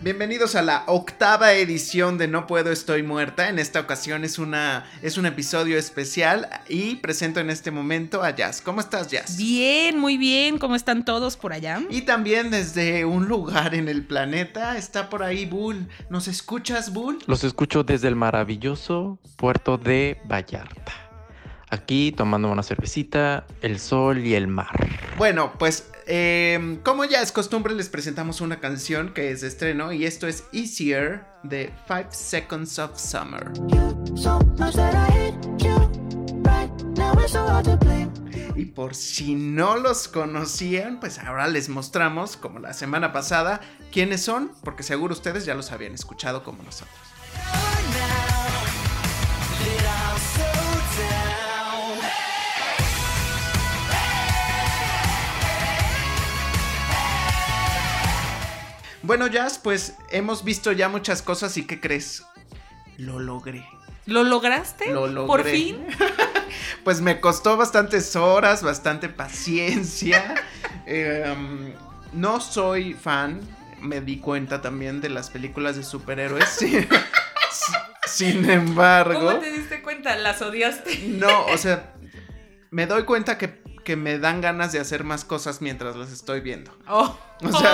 Bienvenidos a la octava edición de No Puedo Estoy Muerta. En esta ocasión es, una, es un episodio especial y presento en este momento a Jazz. ¿Cómo estás, Jazz? Bien, muy bien. ¿Cómo están todos por allá? Y también desde un lugar en el planeta está por ahí Bull. ¿Nos escuchas, Bull? Los escucho desde el maravilloso puerto de Vallarta. Aquí tomando una cervecita, el sol y el mar. Bueno, pues eh, como ya es costumbre, les presentamos una canción que es de estreno y esto es Easier de 5 Seconds of Summer. Y por si no los conocían, pues ahora les mostramos, como la semana pasada, quiénes son, porque seguro ustedes ya los habían escuchado como nosotros. Bueno, Jazz, pues hemos visto ya muchas cosas y ¿qué crees? Lo logré. ¿Lo lograste? Lo logré. ¿Por fin? pues me costó bastantes horas, bastante paciencia. Eh, um, no soy fan, me di cuenta también de las películas de superhéroes. Sin embargo. ¿Cómo te diste cuenta? ¿Las odiaste? No, o sea, me doy cuenta que, que me dan ganas de hacer más cosas mientras las estoy viendo. Oh. O sea,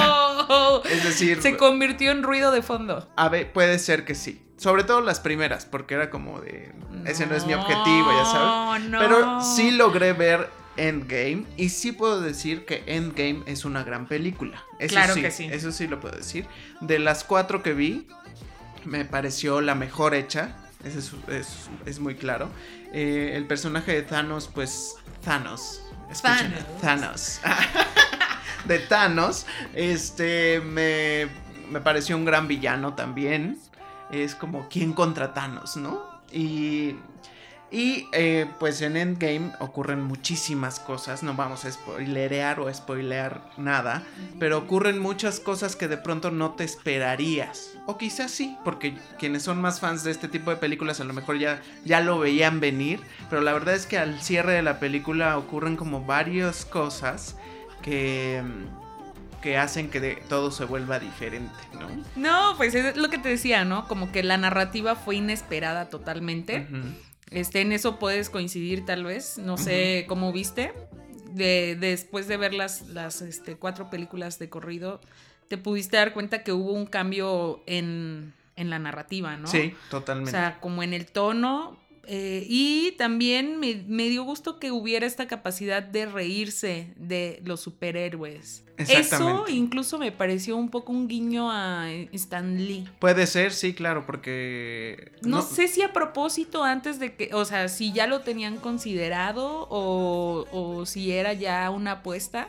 Oh. es decir, Se convirtió en ruido de fondo. a ver, puede ser que sí. Sobre todo las primeras, porque era como de. Ese no es mi objetivo, ya sabes. No, Pero sí logré ver Endgame y sí puedo decir que Endgame es una gran película. Eso Claro sí, que sí. Eso sí lo puedo decir. De las cuatro que vi, me pareció la mejor hecha. Eso es, es- es muy claro. Eh, el personaje de Thanos, pues Thanos. Escuchen, Thanos. de Thanos, este, me, me pareció un gran villano también. Es como, ¿quién contra Thanos, no? Y, y eh, pues en Endgame ocurren muchísimas cosas, no vamos a spoilerear o spoilear nada, pero ocurren muchas cosas que de pronto no te esperarías. O quizás sí, porque quienes son más fans de este tipo de películas a lo mejor ya, ya lo veían venir, pero la verdad es que al cierre de la película ocurren como varias cosas que, que hacen que de- todo se vuelva diferente, ¿no? No, pues es lo que te decía, ¿no? Como que la narrativa fue inesperada totalmente. Ujú. Este, en eso puedes coincidir tal vez. No sé cómo viste. De, después de ver las, las este, cuatro películas de corrido, te pudiste dar cuenta que hubo un cambio en, en la narrativa, ¿no? Sí, O totalmente. sea, como en el tono. Eh, y también me, me dio gusto que hubiera esta capacidad de reírse de los superhéroes. Eso incluso me pareció un poco un guiño a Stan Lee. Puede ser, sí, claro, porque... No, sé si a propósito antes de que, o sea, si ya lo tenían considerado o, o si era ya una apuesta,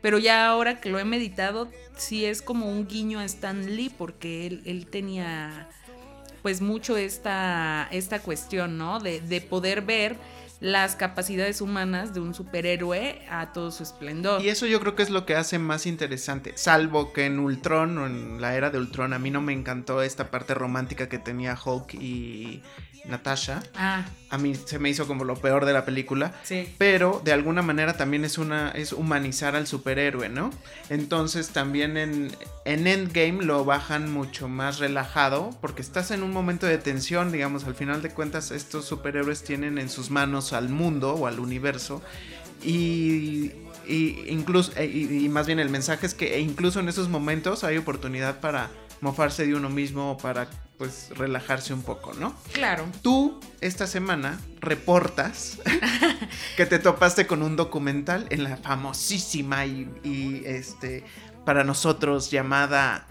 pero ya ahora que lo he meditado, sí es como un guiño a Stan Lee porque él, él tenía pues mucho esta, esta cuestión, ¿no? De, de poder ver las capacidades humanas de un superhéroe a todo su esplendor. Y eso yo creo que es lo que hace más interesante. Salvo que en Ultron o en la era de Ultron a mí no me encantó esta parte romántica que tenía Hulk y Natasha. Ah, A mí se me hizo como lo peor de la película. sí. Pero de alguna manera también es una es humanizar al superhéroe, ¿no? Entonces también en, en Endgame lo bajan mucho más relajado porque estás en un momento de tensión, digamos, al final de cuentas estos superhéroes tienen en sus manos al mundo o al universo y, y incluso e- y, y más bien el mensaje es que e incluso en esos momentos hay oportunidad para mofarse de uno mismo o para pues relajarse un poco, ¿no? Claro. Tú esta semana reportas que te topaste con un documental en la famosísima y, y, este para nosotros llamada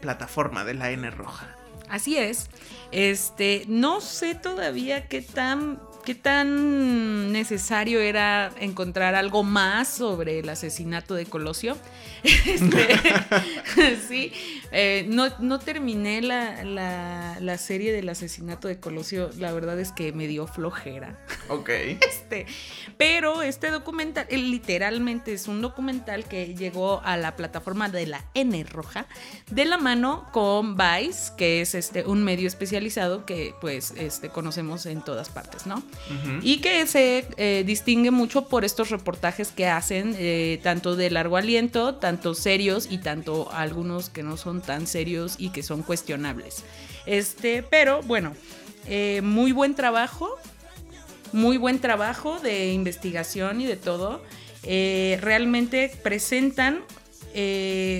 plataforma de la N roja. Así es. Este, no sé todavía qué tan qué tan necesario era encontrar algo más sobre el asesinato de Colosio. Este, sí, eh, no, no terminé la, la- la serie del asesinato de Colosio. La verdad es que me dio flojera. Ok. Este, pero este documental, literalmente es un documental que llegó a la plataforma de la N Roja de la mano con Vice, que es este, un medio especializado que pues este, conocemos en todas partes, ¿no? Y que se eh, distingue mucho por estos reportajes que hacen, eh, tanto de largo aliento, tanto serios y tanto algunos que no son tan serios y que son cuestionables. Este, pero bueno, eh, muy buen trabajo, muy buen trabajo de investigación y de todo. Realmente presentan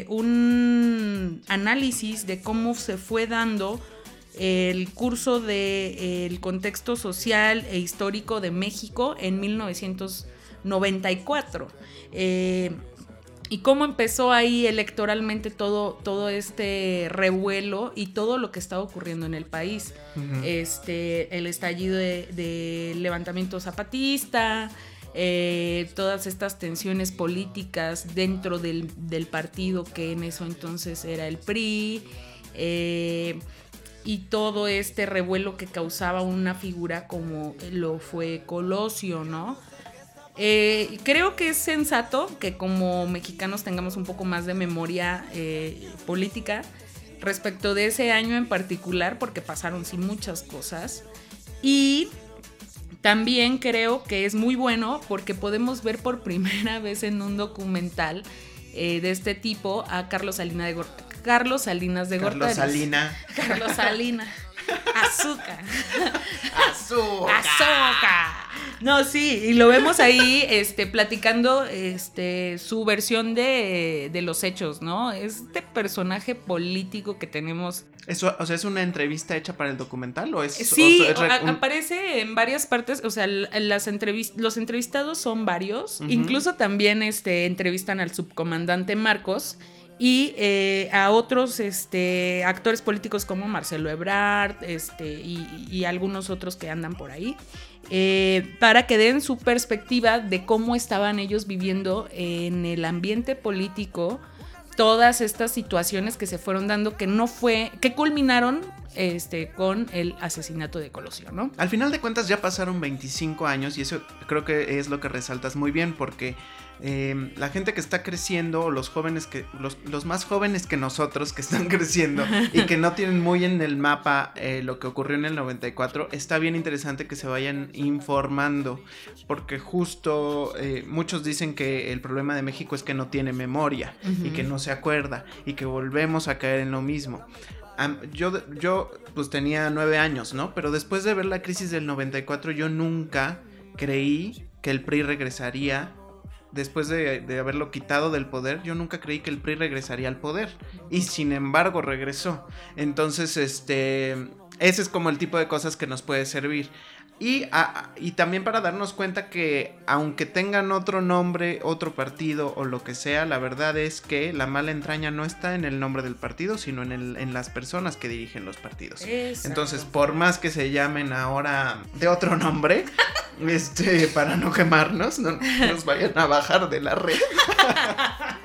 un análisis de cómo se fue dando el curso del contexto social e histórico de México en 1994. Eh, y cómo empezó ahí electoralmente todo, todo este revuelo y todo lo que estaba ocurriendo en el país. Este, el estallido de, de levantamiento zapatista, eh, todas estas tensiones políticas dentro del, del partido que en eso entonces era el PRI. eh, y todo este revuelo que causaba una figura como lo fue Colosio, ¿no? Eh, creo que es sensato que como mexicanos tengamos un poco más de memoria eh, política respecto de ese año en particular, porque pasaron sí muchas cosas. Y también creo que es muy bueno porque podemos ver por primera vez en un documental eh, de este tipo a Carlos Salinas de, Gor- Carlos Salinas de Carlos Gortari. Salina. Carlos Salinas. Azúcar. Azúcar. Azúcar. No, sí, y lo vemos ahí este, platicando este, su versión de, de los hechos, ¿no? Este personaje político que tenemos. Eso, o sea, ¿es una entrevista hecha para el documental o es, Sí, o es re- a- un- aparece en varias partes, o sea, las entrevis- los entrevistados son varios, incluso también este, entrevistan al subcomandante Marcos y eh, a otros este, actores políticos como Marcelo Ebrard este, y, algunos otros que andan por ahí, eh, para que den su perspectiva de cómo estaban ellos viviendo en el ambiente político todas estas situaciones que se fueron dando que no fue, que culminaron este, con el asesinato de Colosio, ¿no? Al final de cuentas ya pasaron 25 años y eso creo que es lo que resaltas muy bien porque eh, la gente que está creciendo, o los jóvenes que, los, los más jóvenes que nosotros que están creciendo y que no tienen muy en el mapa eh, lo que ocurrió en el 94, está bien interesante que se vayan informando porque justo eh, muchos dicen que el problema de México es que no tiene memoria y que no se acuerda y que volvemos a caer en lo mismo. Yo, yo pues tenía nueve años, ¿no? Pero después de ver la crisis del 94 yo nunca creí que el PRI regresaría. Después de, de haberlo quitado del poder, yo nunca creí que el PRI regresaría al poder. Y sin embargo regresó. Entonces, este... Ese es como el tipo de cosas que nos puede servir. Y, a- y también para darnos cuenta que aunque tengan otro nombre, otro partido o lo que sea, la verdad es que la mala entraña no está en el nombre del partido, sino en, el- en las personas que dirigen los partidos. Exacto. Entonces, por más que se llamen ahora de otro nombre, este, para no quemarnos, no nos vayan a bajar de la red.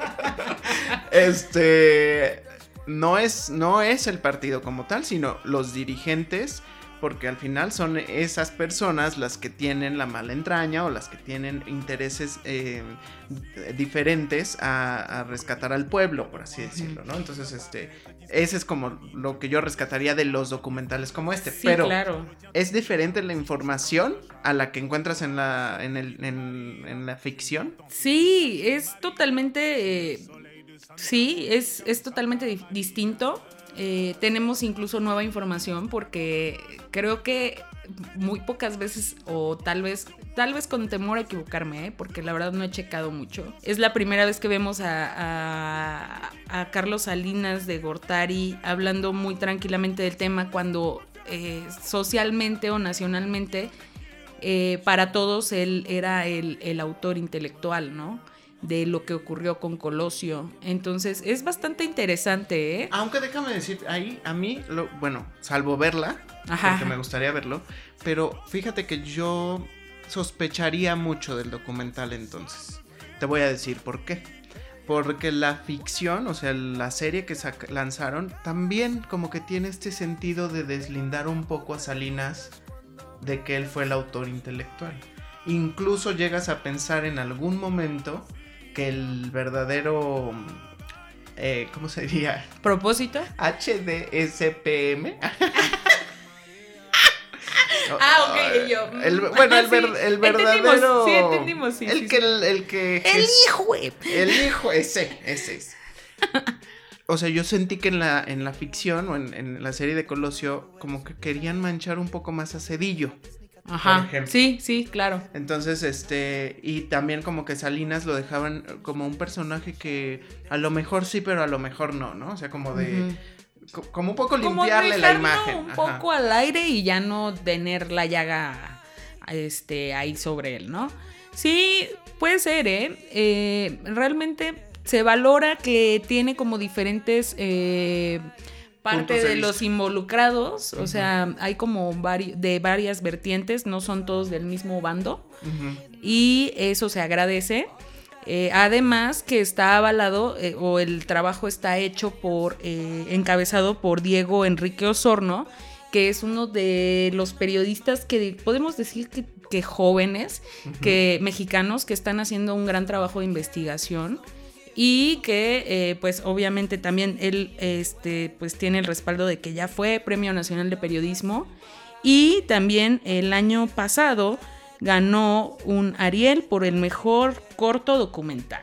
este, no es, no es el partido como tal, sino los dirigentes, porque al final son esas personas las que tienen la mala entraña o las que tienen intereses eh, diferentes a, a rescatar al pueblo, por así decirlo, ¿no? Entonces, este, ese es como lo que yo rescataría de los documentales como este, Sí, pero claro. es diferente la información a la que encuentras en la, en el, en, en la ficción. Sí, es totalmente. eh, sí, es, es totalmente di- distinto. Eh, tenemos incluso nueva información porque creo que muy pocas veces, o tal vez, tal vez con temor a equivocarme, ¿eh? porque la verdad no he checado mucho. Es la primera vez que vemos a, Carlos Salinas de Gortari hablando muy tranquilamente del tema cuando eh, socialmente o nacionalmente eh, para todos él era el autor intelectual, ¿no? De lo que ocurrió con Colosio. Entonces es bastante interesante, ¿eh? Aunque déjame decir, ahí a mí, lo, bueno, salvo verla, Ajá. porque me gustaría verlo, pero fíjate que yo sospecharía mucho del documental entonces. Te voy a decir por qué. Porque la ficción, o sea, la serie que lanzaron, también como que tiene este sentido de deslindar un poco a Salinas de que él fue el autor intelectual. Incluso llegas a pensar en algún momento que el verdadero eh, ¿cómo se diría? ¿Propósito? HDSPM. Ah, ok, y yo. El- bueno, el, ver- Sí, el verdadero. entendimos, sí, entendimos, sí, El sí, que. sí. El, el que. El hijo, güey. El hijo, ese, ese es. O sea, yo sentí que en la, en la ficción o en, en la serie de Colosio, como que querían manchar un poco más a Cedillo. Ajá. ejemplo. Sí, sí, claro. Entonces, este, y también como que Salinas lo dejaban como un personaje que a lo mejor sí, pero a lo mejor no, ¿no? O sea, como de, como un poco Como limpiarle la imagen. un ajá. poco al aire y ya no tener la llaga este, ahí sobre él, ¿no? Sí, puede ser, ¿eh? Eh, realmente se valora que tiene como diferentes eh, parte de los involucrados, o sea, hay como vari- de varias vertientes, no son todos del mismo bando. Y eso se agradece. Eh, además que está avalado eh, o el trabajo está hecho por, eh, encabezado por Diego Enrique Osorno, que es uno de los periodistas que podemos decir que, que jóvenes, que mexicanos que están haciendo un gran trabajo de investigación y que eh, pues obviamente también él este pues tiene el respaldo de que ya fue Premio Nacional de Periodismo y también el año pasado ganó un Ariel por el mejor corto documental.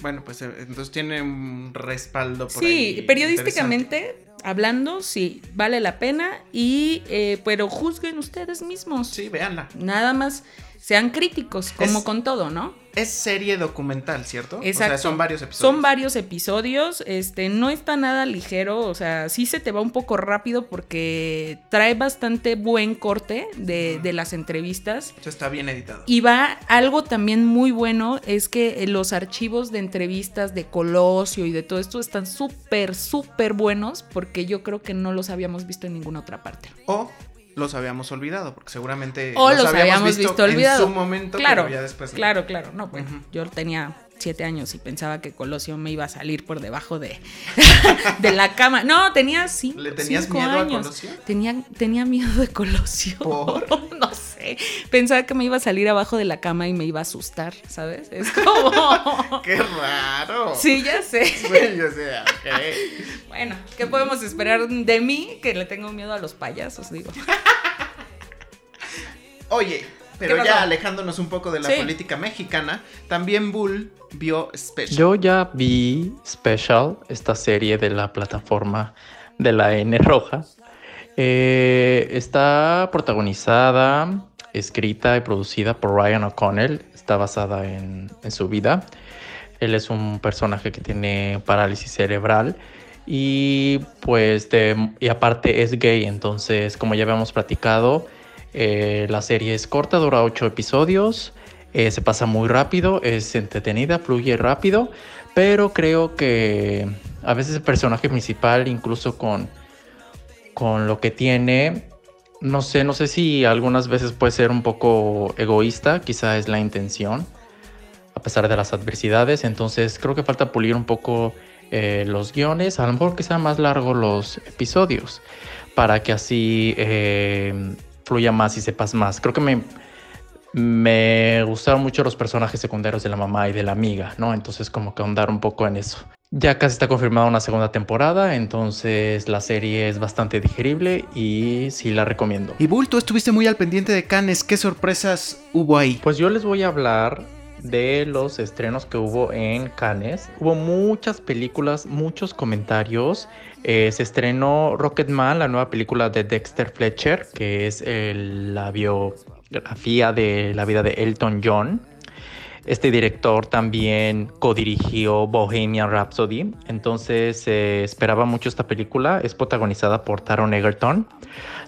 Bueno, pues entonces tiene un respaldo por Sí, ahí periodísticamente hablando, sí, vale la pena y eh, pero juzguen ustedes mismos. Sí, véanla. Nada más sean críticos, como Es- con todo, ¿no? Es serie documental, ¿cierto? Exacto. O sea, son varios episodios. Son varios episodios, este, no está nada ligero, o sea, sí se te va un poco rápido porque trae bastante buen corte de, de las entrevistas. Eso está bien editado. Y va algo también muy bueno, es que eh, los archivos de entrevistas de Colosio y de todo esto están súper, súper buenos porque yo creo que no los habíamos visto en ninguna otra parte. O los habíamos olvidado, porque seguramente O los habíamos visto en su momento, Claro, pero ya después. claro, claro. No, bueno, Ujú. yo tenía siete años y pensaba que Colosio me iba a salir por debajo de, de la cama. No, tenía cinco, ¿Le tenías cinco miedo a años. Colosio? Tenía, tenía miedo de Colosio. ¿Por? no sé. Pensaba que me iba a salir abajo de la cama y me iba a asustar, ¿sabes? Es como... ¡Qué raro! sí, ya sé. Güey, o sea, ok. Bueno, ¿qué podemos esperar de mí? Que le tengo miedo a los payasos, digo. Oye, pero ¿Qué ya pasó? alejándonos un poco de la Sí. política mexicana, también Bull vio Special. Yo ya vi Special, esta serie de la plataforma de la N roja. Eh, está protagonizada, escrita y producida por Ryan O'Connell. Está basada en, en su vida. Él es un personaje que tiene parálisis cerebral y pues de- y aparte es gay. Entonces, como ya habíamos platicado, eh, la serie es corta, dura ocho episodios. Eh, se pasa muy rápido, es entretenida, fluye rápido, pero creo que a veces el personaje principal, incluso con, con lo que tiene, no sé, no sé si algunas veces puede ser un poco egoísta, quizá es la intención, a pesar de las adversidades, entonces creo que falta pulir un poco eh, los guiones, a lo mejor que sean más largos los episodios, para que así fluya más y sepas más. Creo que me, me gustaron mucho los personajes secundarios de la mamá y de la amiga, ¿no? Entonces como que ahondar un poco en eso. Ya casi está confirmada una segunda temporada, entonces la serie es bastante digerible y sí la recomiendo. Y Bull, tú estuviste muy al pendiente de Cannes. ¿Qué sorpresas hubo ahí? Pues yo les voy a hablar de los estrenos que hubo en Cannes. Hubo muchas películas, muchos comentarios. Eh, se estrenó Rocketman, la nueva película de Dexter Fletcher, que es el- la biografía de la vida de Elton John. Este director también codirigió Bohemian Rhapsody, entonces se esperaba mucho esta película. Es protagonizada por Taron Egerton.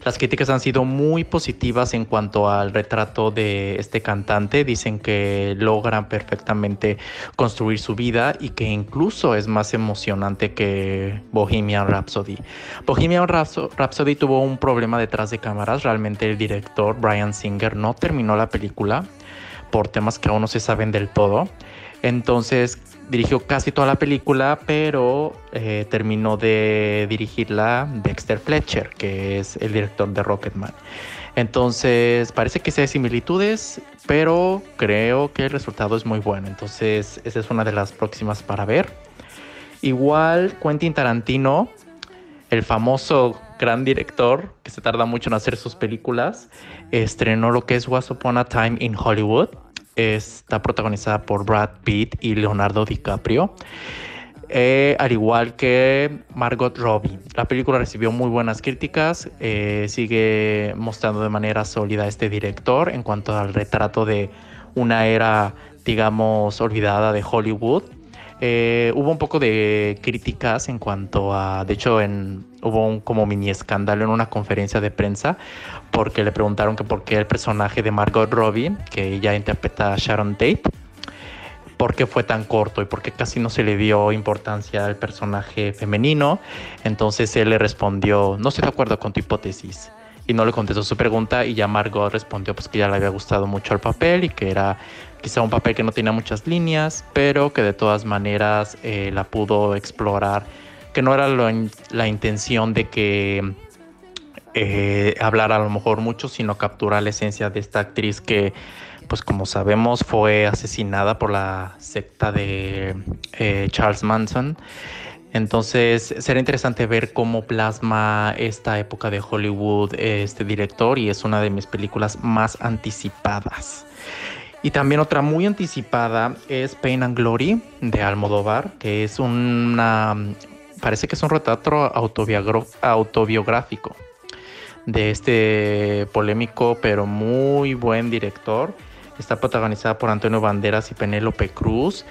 Las críticas han sido muy positivas en cuanto al retrato de este cantante. Dicen que logran perfectamente construir su vida y que incluso es más emocionante que Bohemian Rhapsody. Bohemian Rhapso- Rhapsody tuvo un problema detrás de cámaras. Realmente el director Brian Singer no terminó la película por temas que aún no se saben del todo. Entonces dirigió casi toda la película, pero eh, terminó de dirigirla Dexter Fletcher, que es el director de Rocketman. Entonces parece que sí hay similitudes, pero creo que el resultado es muy bueno. Entonces esa es una de las próximas para ver. Igual Quentin Tarantino, el famoso gran director que se tarda mucho en hacer sus películas, estrenó lo que es Once Upon a Time in Hollywood. Está protagonizada por Brad Pitt y Leonardo DiCaprio. Eh, al igual que Margot Robbie. La película recibió muy buenas críticas, eh, sigue mostrando de manera sólida este director en cuanto al retrato de una era, digamos, olvidada de Hollywood. Eh, hubo un poco de críticas en cuanto a, de hecho, en, hubo un como mini escándalo en una conferencia de prensa porque le preguntaron que por qué el personaje de Margot Robbie, que ella interpreta a Sharon Tate, por qué fue tan corto y por qué casi no se le dio importancia al personaje femenino. Entonces él le respondió, no estoy de acuerdo con tu hipótesis. Y no le contestó su pregunta y ya Margot respondió pues que ya le había gustado mucho el papel y que era quizá un papel que no tenía muchas líneas, pero que de todas maneras eh, la pudo explorar, que no era la intención de que eh, hablara a lo mejor mucho, sino capturar la esencia de esta actriz que pues como sabemos fue asesinada por la secta de eh, Charles Manson. Entonces será interesante ver cómo plasma esta época de Hollywood este director y es una de mis películas más anticipadas. Y también otra muy anticipada es Pain and Glory de Almodóvar, que es una, parece que es un retrato autobiográfico de este polémico pero muy buen director Está protagonizada por Antonio Banderas y Penélope Cruz.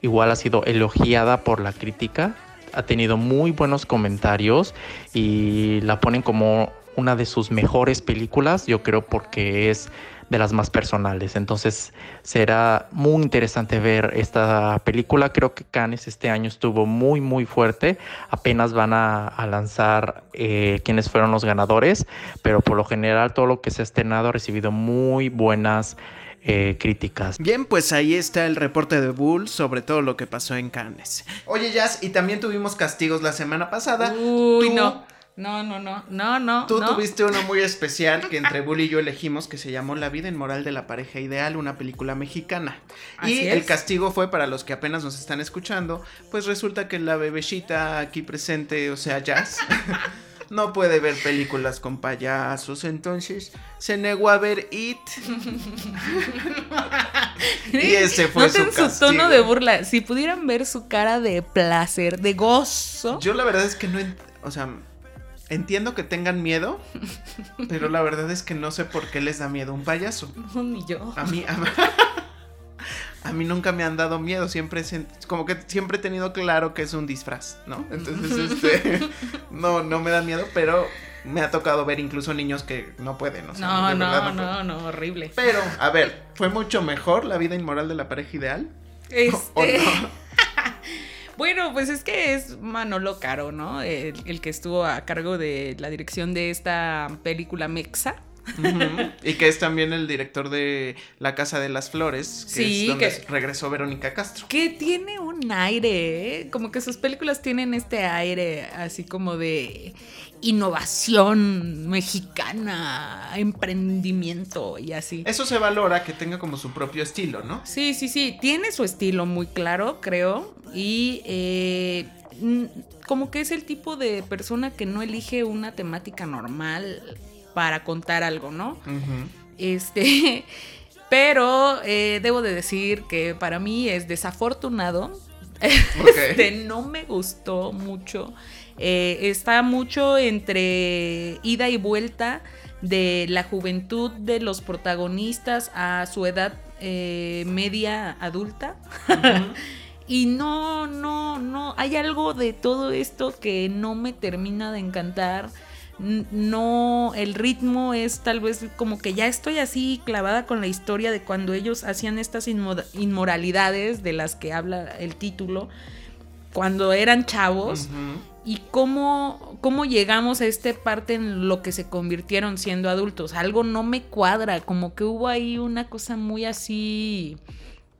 Igual ha sido elogiada por la crítica. Ha tenido muy buenos comentarios y la ponen como una de sus mejores películas, yo creo porque es de las más personales. Entonces será muy interesante ver esta película. Creo que Cannes este año estuvo muy muy fuerte. Apenas van a, lanzar eh, quiénes fueron los ganadores, pero por lo general todo lo que se ha estrenado ha recibido muy buenas eh, críticas. Bien, pues ahí está el reporte de Bull sobre todo lo que pasó en Cannes. Oye, Jazz, y también tuvimos castigos la semana pasada. Uy, no. No, no, no, no, no. Tú tuviste uno muy especial que entre Bull y yo elegimos que se llamó La vida inmoral de la pareja ideal, una película mexicana. y el castigo fue para los que apenas nos están escuchando, pues resulta que la bebecita aquí presente, o sea, Jazz, no puede ver películas con payasos, entonces se negó a ver It. y ese fue su, castigo. su tono de burla. Si pudieran ver su cara de placer, de gozo. Yo la verdad es que no, o sea, entiendo que tengan miedo, pero la verdad es que no sé por qué les da miedo un payaso. No, ni yo. A mí, a mí a mí nunca me han dado miedo, siempre como que siempre he tenido claro que es un disfraz, ¿no? Entonces, este, no, no me da miedo, pero me ha tocado ver incluso niños que no pueden, o sea, no, no, no, no, horrible. Pero, a ver, ¿fue mucho mejor la vida inmoral de la pareja ideal? Este... bueno, pues es que es Manolo Caro, ¿no? el que estuvo a cargo de la dirección de esta película Mexa. Y que es también el director de La Casa de las Flores, que es donde regresó Verónica Castro. Que tiene un aire, ¿eh? como que sus películas tienen este aire así como de innovación mexicana, emprendimiento y así. Eso se valora que tenga como su propio estilo, ¿no? Sí, sí, sí, tiene su estilo muy claro, creo, y eh, como que es el tipo de persona que no elige una temática normal para contar algo, ¿no? Este, pero eh, debo de decir que para mí es desafortunado. Este, no me gustó mucho. Eh, está mucho entre ida y vuelta de la juventud de los protagonistas a su edad eh, media adulta. y no, no, no, hay algo de todo esto que no me termina de encantar no, el ritmo es tal vez como que ya estoy así clavada con la historia de cuando ellos hacían estas inmoralidades de las que habla el título, cuando eran chavos. Y cómo, cómo llegamos a esta parte en lo que se convirtieron siendo adultos. Algo no me cuadra, como que hubo ahí una cosa muy así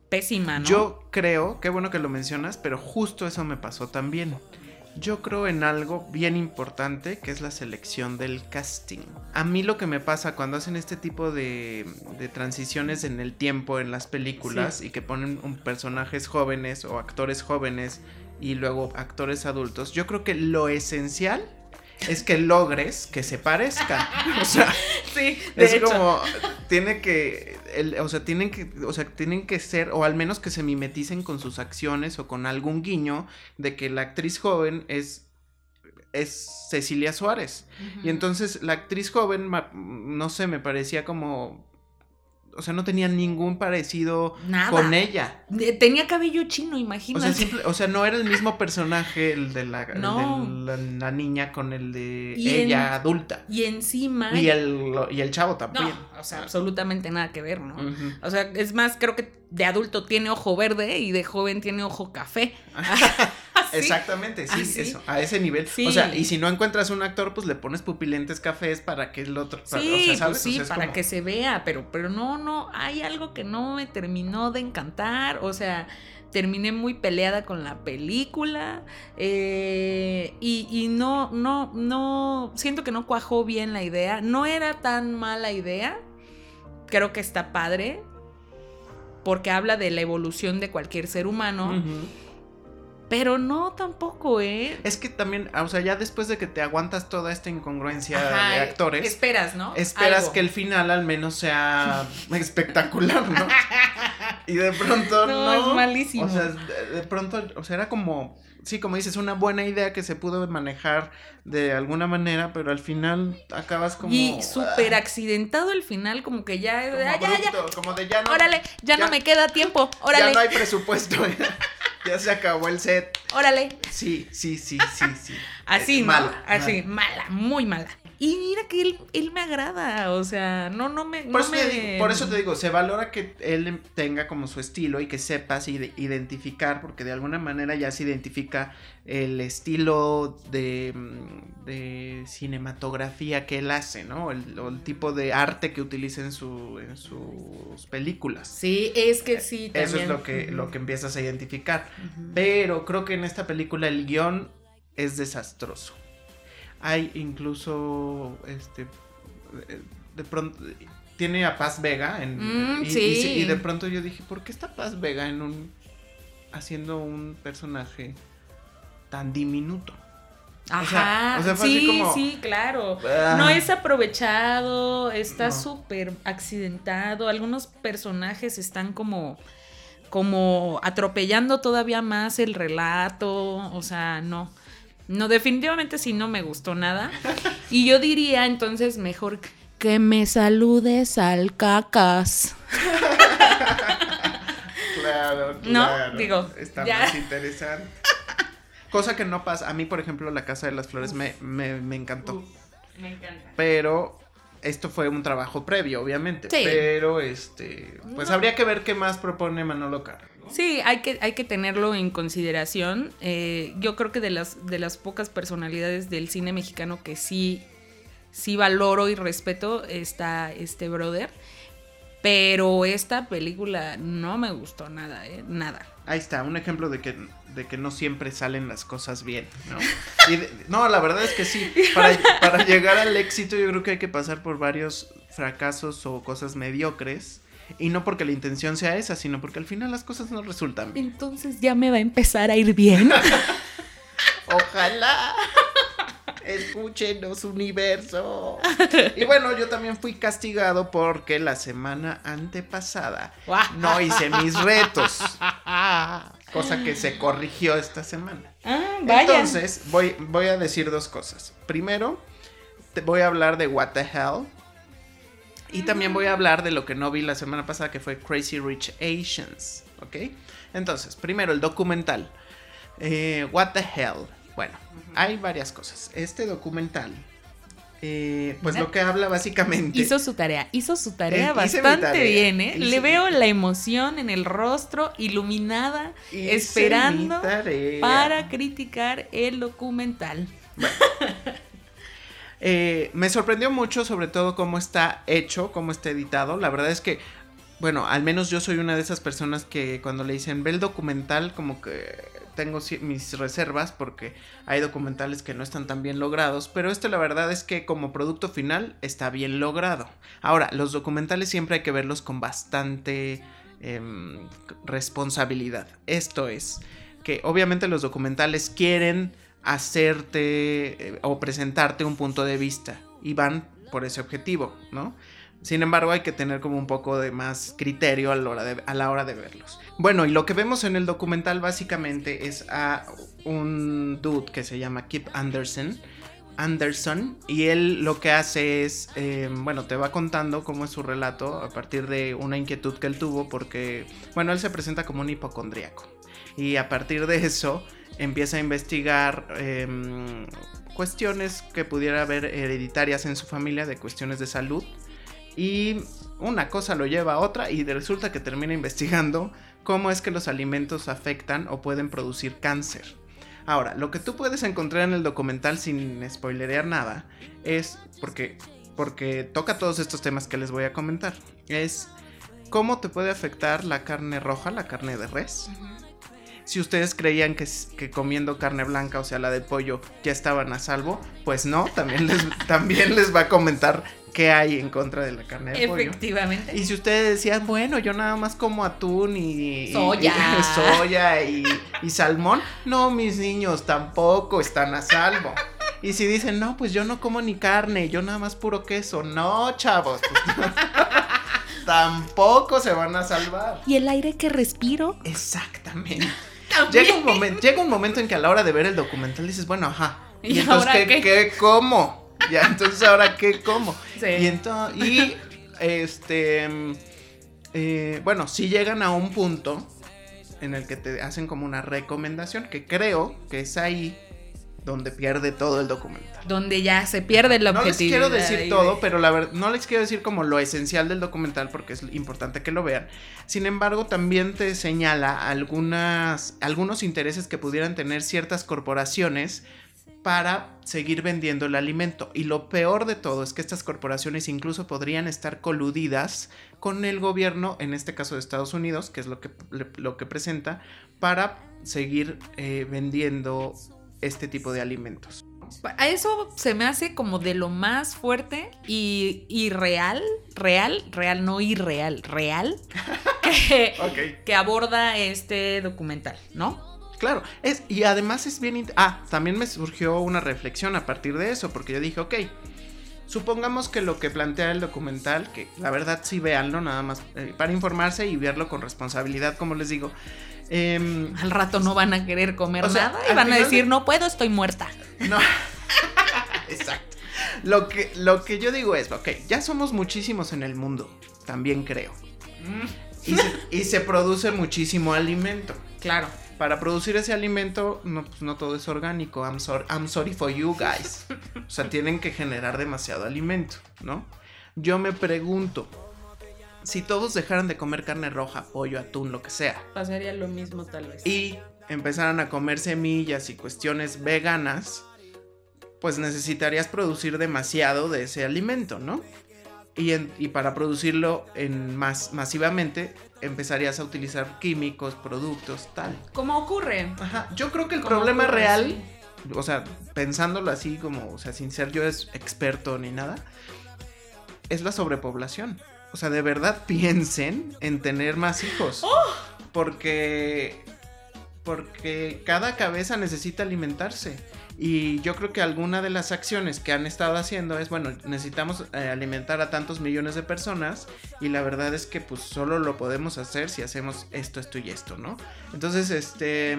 pésima, ¿no? Yo creo, qué bueno que lo mencionas, pero justo eso me pasó también. Yo creo en algo bien importante que es la selección del casting. A mí lo que me pasa cuando hacen este tipo de, transiciones en el tiempo en las películas y que ponen un personajes jóvenes o actores jóvenes y luego actores adultos, yo creo que lo esencial es que logres que se parezcan. O sea, Sí, de es hecho. como tiene que el- o sea, tienen que o sea, tienen que ser o al menos que se mimeticen con sus acciones o con algún guiño de que la actriz joven es es Cecilia Suárez. Y entonces la actriz joven no sé, me parecía como o sea, no tenía ningún parecido Nada. con ella. Tenía cabello chino, O imagínate. sea, simple- o sea, no era el mismo personaje el de la, el No. de la, la niña con el de Y en- ella adulta. Y encima. Y el, y el chavo también. No, o sea, absolutamente nada que ver, ¿no? O sea, es más, creo que de adulto tiene ojo verde y de joven tiene ojo café. Exactamente, sí, ¿Ah, sí? eso, a ese nivel. Sí. O sea, y si no encuentras un actor, pues le pones pupilentes cafés para que el otro. para- Sí, o sea, pues ¿sabes? O sí, sea, para como- que se vea, pero, pero no, no, hay algo que no me terminó de encantar, o sea, terminé muy peleada con la película eh, y, y no, no, no, siento que no cuajó bien la idea, no era tan mala idea, creo que está padre, porque habla de la evolución de cualquier ser humano. Pero no tampoco, ¿eh? Es que también, o sea, ya después de que te aguantas toda esta incongruencia Ajá, de actores, Esperas, ¿no? esperas Algo. que el final al menos sea espectacular, ¿no? Y de pronto no. No, es malísimo. O sea, de, de pronto, o sea, era como, sí, como dices, una buena idea que se pudo manejar de alguna manera, pero al final acabas como. y ah, súper accidentado el final, como que ya, como ya, ya, ya, abrupto, como de ya no. órale, ya, ya- no me queda tiempo, Ya órale, no hay presupuesto. Ya, ya se acabó el set. órale. Sí, sí, sí, sí, sí. Así, ¿no? mala, Así, mala, muy mala. Y mira que él, él me agrada, o sea, no, no me... Por, no eso te me- digo, por eso te digo, se valora que él tenga como su estilo y que sepas ide- identificar, porque de alguna manera ya se identifica el estilo de, mm, de cinematografía que él hace, ¿no? El, o el tipo de arte que utiliza en, su, en sus películas. Sí, es que sí, también. Eso es lo que, lo que empiezas a identificar. Pero creo que en esta película el guion es desastroso. Hay incluso, este, eh, de pronto, tiene a Paz Vega en, Mm, y, sí. y de pronto yo dije, ¿por qué está Paz Vega en un, haciendo un personaje tan diminuto? Ajá, o sea- o sea, fue así sí, como- sí, claro. Ah. No es aprovechado, está No. súper accidentado. Algunos personajes están como, como atropellando todavía más el relato. O sea, no. No, definitivamente sí no me gustó nada. Y yo diría entonces mejor que me saludes al cacas. Claro, No, claro. digo, Está ya. más interesante. Cosa que no pasa. A mí, por ejemplo, La Casa de las Flores me, me, me encantó. Me encanta. pero esto fue un trabajo previo, obviamente. Sí. Pero este, pues No. habría que ver qué más propone Manolo Caro. Sí, hay que, hay que tenerlo en consideración. Eh, yo creo que de las, de las pocas personalidades del cine mexicano que sí, sí valoro y respeto está este brother. Pero esta película no me gustó nada, ¿eh? Nada. Ahí está, un ejemplo de que, de que no siempre salen las cosas bien, ¿no? Y de- no, la verdad es que sí. Para, para llegar al éxito, yo creo que hay que pasar por varios fracasos o cosas mediocres. Y no porque la intención sea esa, sino porque al final las cosas no resultan bien. Entonces ya me va a empezar a ir bien. Ojalá. Escúchenos, universo. Y bueno, yo también fui castigado porque la semana antepasada no hice mis retos. Cosa que se corrigió esta semana. Ah, vaya. Entonces, voy, voy a decir dos cosas. Primero, te voy a hablar de What the Hell. Y también voy a hablar de lo que no vi la semana pasada, que fue Crazy Rich Asians. ¿Ok? Entonces, primero, el documental. Eh, What the Hell. Bueno, hay varias cosas. Este documental, eh, pues lo que habla básicamente. Hizo su tarea, hizo su tarea Eh, bastante tarea, bien, ¿eh? Le veo la emoción en el rostro, iluminada, esperando para criticar el documental. Eh, me sorprendió mucho, sobre todo cómo está hecho, cómo está editado. La verdad es que, bueno, al menos yo soy una de esas personas que cuando le dicen ve el documental, como que tengo mis reservas porque hay documentales que no están tan bien logrados, pero este la verdad es que como producto final está bien logrado. Ahora, los documentales siempre hay que verlos con bastante em, responsabilidad. Esto es, que obviamente los documentales quieren hacerte eh, o presentarte un punto de vista y van por ese objetivo, ¿no? Sin embargo, hay que tener como un poco de más criterio a la, hora de, a la hora de verlos. Bueno, y lo que vemos en el documental básicamente es a un dude que se llama Kip Anderson. Anderson y él lo que hace es, eh, bueno, te va contando cómo es su relato a partir de una inquietud que él tuvo porque, bueno, él se presenta como un hipocondríaco y a partir de eso empieza a investigar em, cuestiones que pudiera haber hereditarias en su familia de cuestiones de salud y una cosa lo lleva a otra y resulta que termina investigando cómo es que los alimentos afectan o pueden producir cáncer. Ahora, lo que tú puedes encontrar en el documental sin spoilerear nada es porque porque toca todos estos temas que les voy a comentar. Es cómo te puede afectar la carne roja, la carne de res. Si ustedes creían que, que, comiendo carne blanca, o sea, la de pollo, ya estaban a salvo, pues no, también les, también les va a comentar qué hay en contra de la carne de pollo. Efectivamente. Y si ustedes decían, bueno, yo nada más como atún y soya, y, soya y, y, salmón, no, mis niños tampoco están a salvo. Y si dicen, no, pues yo no como ni carne, yo nada más puro queso, no, chavos. tampoco se van a salvar. ¿Y el aire que respiro? Exactamente. Llega un, momento, llega un momento en que a la hora de ver el documental dices, bueno, ajá. ¿Y, ¿Y entonces ahora ¿qué, qué? qué como? Ya, entonces ahora qué como. Sí. Y entonces, y este, eh, bueno, si llegan a un punto en el que te hacen como una recomendación, que creo que es ahí donde pierde todo el documental. Donde ya se pierde la No les quiero decir todo, pero la verdad, no les quiero decir como lo esencial del documental porque es importante que lo vean. Sin embargo, también te señala algunas, algunos intereses que pudieran tener ciertas corporaciones para seguir vendiendo el alimento. Y lo peor de todo es que estas corporaciones incluso podrían estar coludidas con el gobierno, en este caso de Estados Unidos, que es lo que, lo que presenta, para seguir eh, vendiendo este tipo de alimentos. A eso se me hace como de lo más fuerte y, y real, real, real, no irreal, real, que, aborda este documental, ¿no? Claro, es, y además es bien... Ah, también me surgió una reflexión a partir de eso, porque yo dije, ok, supongamos que lo que plantea el documental, que la verdad sí véanlo, nada más eh, para informarse y verlo con responsabilidad, como les digo. Em, Al rato no van a querer comer O sea, nada y van a decir, de- no puedo, estoy muerta. no. Exacto. Lo que, lo que yo digo es, ok, ya somos muchísimos en el mundo, también creo. Y se, y se produce muchísimo alimento. Claro. para producir ese alimento, no, pues no todo es orgánico. I'm sorry, I'm sorry for you guys. O sea, tienen que generar demasiado alimento, ¿no? Yo me pregunto, si todos dejaran de comer carne roja, pollo, atún, lo que sea, Pasaría lo mismo tal vez. y empezaran a comer semillas y cuestiones veganas, pues necesitarías producir demasiado de ese alimento, ¿no? Y, en- y para producirlo en más masivamente, empezarías a utilizar químicos, productos, tal. ¿Cómo ocurre? Ajá, yo creo que el ¿Cómo problema ocurre? real, Sí. o sea, pensándolo así como, o sea, sin ser yo es experto ni nada, es la sobrepoblación. O sea, de verdad piensen en tener más hijos. ¡Oh! Porque porque cada cabeza necesita alimentarse. Y yo creo que alguna de las acciones que han estado haciendo es, bueno, necesitamos eh, alimentar a tantos millones de personas y la verdad es que pues solo lo podemos hacer si hacemos esto, esto y esto, ¿no? Entonces, este,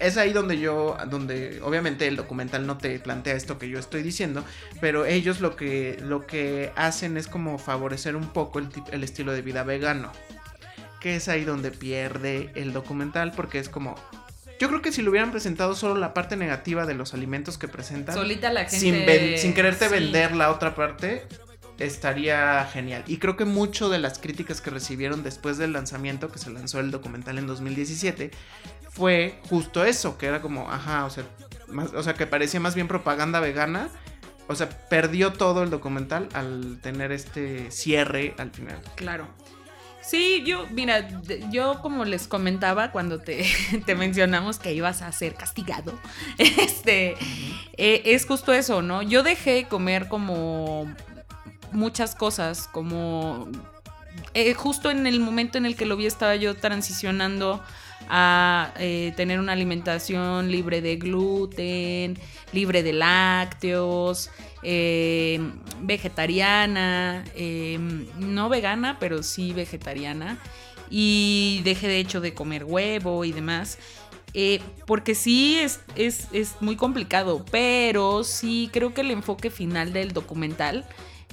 es ahí donde yo, donde obviamente el documental no te plantea esto que yo estoy diciendo, pero ellos lo que, lo que hacen es como favorecer un poco el, estilo de vida vegano que es ahí donde pierde el documental porque es como yo creo que si lo hubieran presentado solo la parte negativa de los alimentos que presentan Solita la gente. sin, ven- sin quererte Sí. vender la otra parte estaría genial y creo que mucho de las críticas que recibieron después del lanzamiento que se lanzó el documental en 2017 fue justo eso que era como ajá o sea más- o sea que parecía más bien propaganda vegana o sea perdió todo el documental al tener este cierre al final Claro. Sí, yo, mira, yo como les comentaba cuando te, te mencionamos que ibas a ser castigado, este, eh, es justo eso, ¿no? Yo dejé de comer como muchas cosas, como eh, justo en el momento en el que lo vi estaba yo transicionando a eh, tener una alimentación libre de gluten, libre de lácteos, eh, vegetariana, eh, no vegana, pero sí vegetariana, y deje de hecho de comer huevo y demás. porque sí es, es, es, muy complicado, pero sí creo que el enfoque final del documental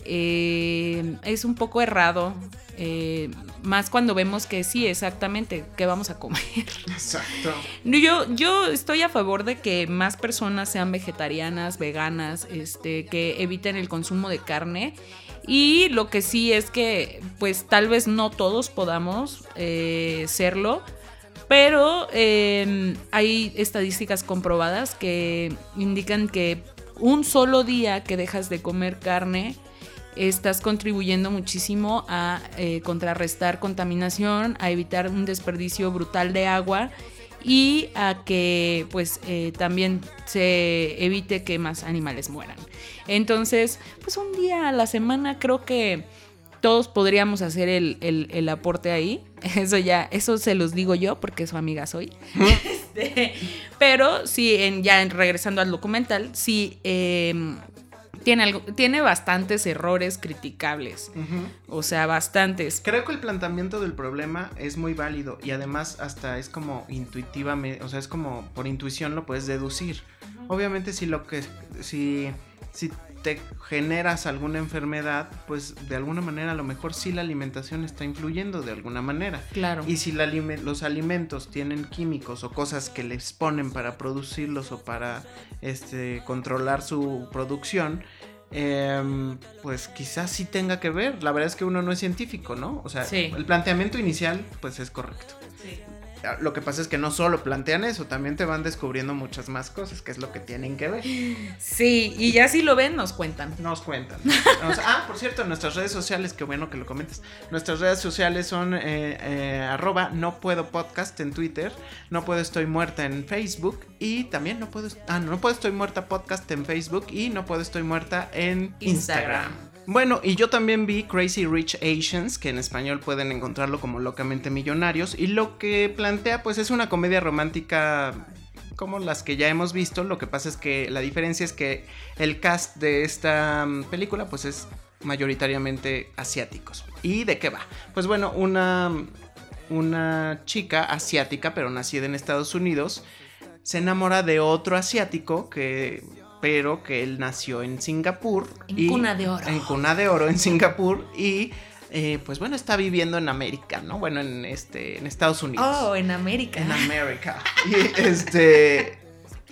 es un poco errado. Eh, más cuando vemos que sí, exactamente, qué vamos a comer. Exacto. Yo, yo estoy a favor de que más personas sean vegetarianas, veganas, este, que eviten el consumo de carne. Y lo que sí es que, pues tal vez no todos podamos eh, serlo, pero em, hay estadísticas comprobadas que indican que un solo día que dejas de comer carne, estás contribuyendo muchísimo a eh, contrarrestar contaminación, a evitar un desperdicio brutal de agua y a que pues eh, también se evite que más animales mueran. Entonces, pues un día a la semana creo que todos podríamos hacer el, aporte ahí. Eso ya, eso se los digo yo porque su amiga soy. Este, pero sí, en, ya regresando al documental, sí em, tiene, algo, tiene bastantes errores criticables. O sea, bastantes. Creo que el planteamiento del problema es muy válido y además hasta es como intuitivamente, o sea, es como por intuición lo puedes deducir. Obviamente si lo que si si te generas alguna enfermedad, pues de alguna manera a lo mejor sí la alimentación está influyendo de alguna manera. Claro. Y si los alimentos tienen químicos o cosas que les ponen para producirlos o para este, controlar su producción, em, pues quizás sí tenga que ver. La verdad es que uno no es científico, ¿no? O sea, el planteamiento inicial pues es correcto. Sí. Lo que pasa es que no solo plantean eso, también te van descubriendo muchas más cosas, que es lo que tienen que ver. Sí, y ya si lo ven, nos cuentan. Nos cuentan. ah, por cierto, nuestras redes sociales, qué bueno que lo comentes. Nuestras redes sociales son eh, eh, arroba no puedo podcast en Twitter, no puedo estoy muerta en Facebook y también no puedo, ah, no, no puedo estoy muerta podcast en Facebook y no puedo estoy muerta en Instagram. Bueno, y yo también vi Crazy Rich Asians, que en español pueden encontrarlo como Locamente Millonarios, y lo que plantea pues es una comedia romántica como las que ya hemos visto, lo que pasa es que la diferencia es que el cast de esta mm, película pues es mayoritariamente asiáticos. ¿Y de qué va? Pues bueno, una, una chica asiática, pero nacida en Estados Unidos, se enamora de otro asiático que pero que él nació en Singapur. En cuna de oro. En cuna de oro en Singapur y eh, pues bueno, está viviendo en América, ¿no? Bueno, en este, en Estados Unidos. Oh, en América. En América. Y este.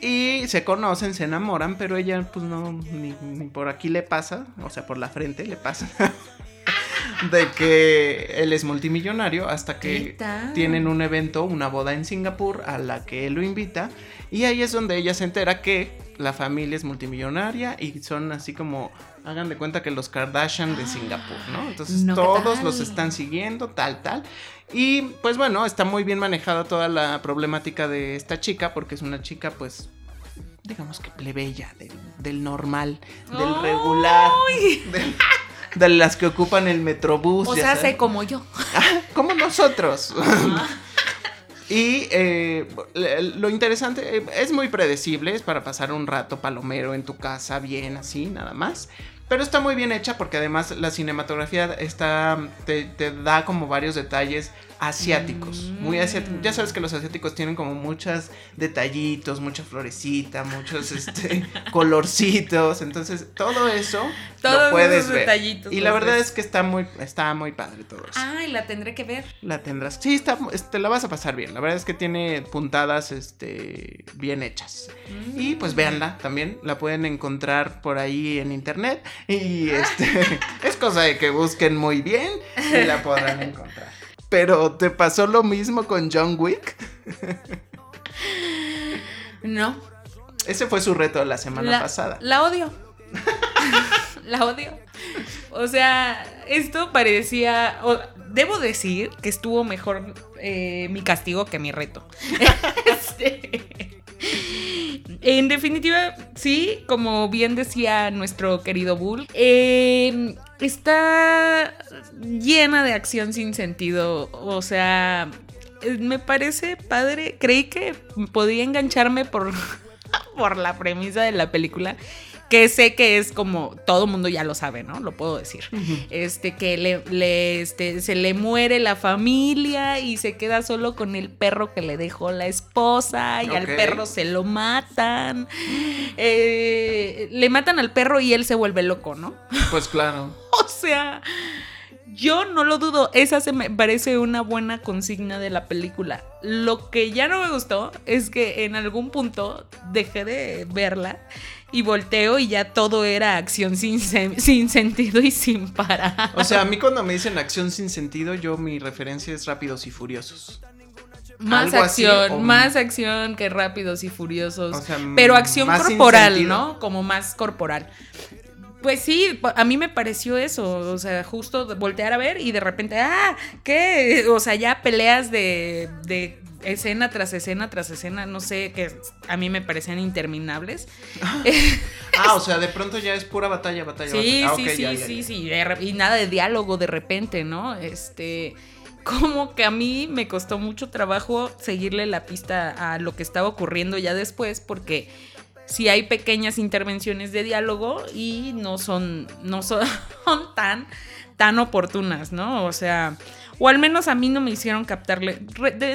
Y se conocen, se enamoran, pero ella, pues no, ni, por aquí le pasa, o sea, por la frente le pasa. de que él es multimillonario hasta que tienen un evento, una boda en Singapur a la que él lo invita. Y ahí es donde ella se entera que la familia es multimillonaria y son así como, hagan de cuenta que los Kardashian de Singapur, ¿no? Entonces todos los están siguiendo, tal, tal. Y pues bueno, está muy bien manejada toda la problemática de esta chica porque es una chica pues digamos que plebeya, del, normal, del regular, de las que ocupan el metrobús. O sea, sé como yo. como nosotros. Ah. Y eh, lo interesante, eh, es muy predecible, es para pasar un rato palomero en tu casa, bien así, nada más. Pero está muy bien hecha porque además la cinematografía está, te, te da como varios detalles asiáticos, muy asiáticos. Ya sabes que los asiáticos tienen como muchos detallitos, mucha florecita, muchos este, colorcitos, entonces todo eso lo puedes ver. Y la verdad es que está muy, está muy padre todo eso. Ay, la tendré que ver. La tendrás. Sí, está, este, la vas a pasar bien. La verdad es que tiene puntadas, este, bien hechas. Y pues mm. véanla también, la pueden encontrar por ahí en internet y este, es cosa de que busquen muy bien y la podrán encontrar. Pero ¿te pasó lo mismo con John Wick? No. Ese fue su reto la semana pasada. La odio. la odio. O sea, esto parecía. debo decir que estuvo mejor eh, mi castigo que mi reto. este, en definitiva, sí, como bien decía nuestro querido Bull, eh, está llena de acción sin sentido. O sea, me parece padre. Creí que podía engancharme por, por la premisa de la película que sé que es como todo mundo ya lo sabe, ¿no? Lo puedo decir. Este que le, este, se le muere la familia y se queda solo con el perro que le dejó la esposa y al perro se lo matan. Eh, le matan al perro y él se vuelve loco, ¿no? Pues claro. o sea, yo no lo dudo, esa se me parece una buena consigna de la película. Lo que ya no me gustó es que en algún punto dejé de verla y volteo y ya todo era acción sin, sin sentido y sin parar. O sea, a mí cuando me dicen acción sin sentido, yo mi referencia es Rápidos y Furiosos. Más acción, más acción que Rápidos y Furiosos. pero acción corporal, ¿no? Como más corporal. Pues sí, a mí me pareció eso, o sea, justo voltear a ver y de repente, ah, ¿qué? O sea, ya peleas de, de escena tras escena tras escena, no sé, que a mí me parecían interminables. ah, o sea, de pronto ya es pura batalla, batalla, sí, batalla. Sí, sí, sí, sí, y nada de diálogo de repente, ¿no? Este, como que a mí me costó mucho trabajo seguirle la pista a lo que estaba ocurriendo ya después, porque sí hay pequeñas intervenciones de diálogo y no son, no son tan, tan oportunas, ¿no? O sea, o al menos a mí no me hicieron captarle.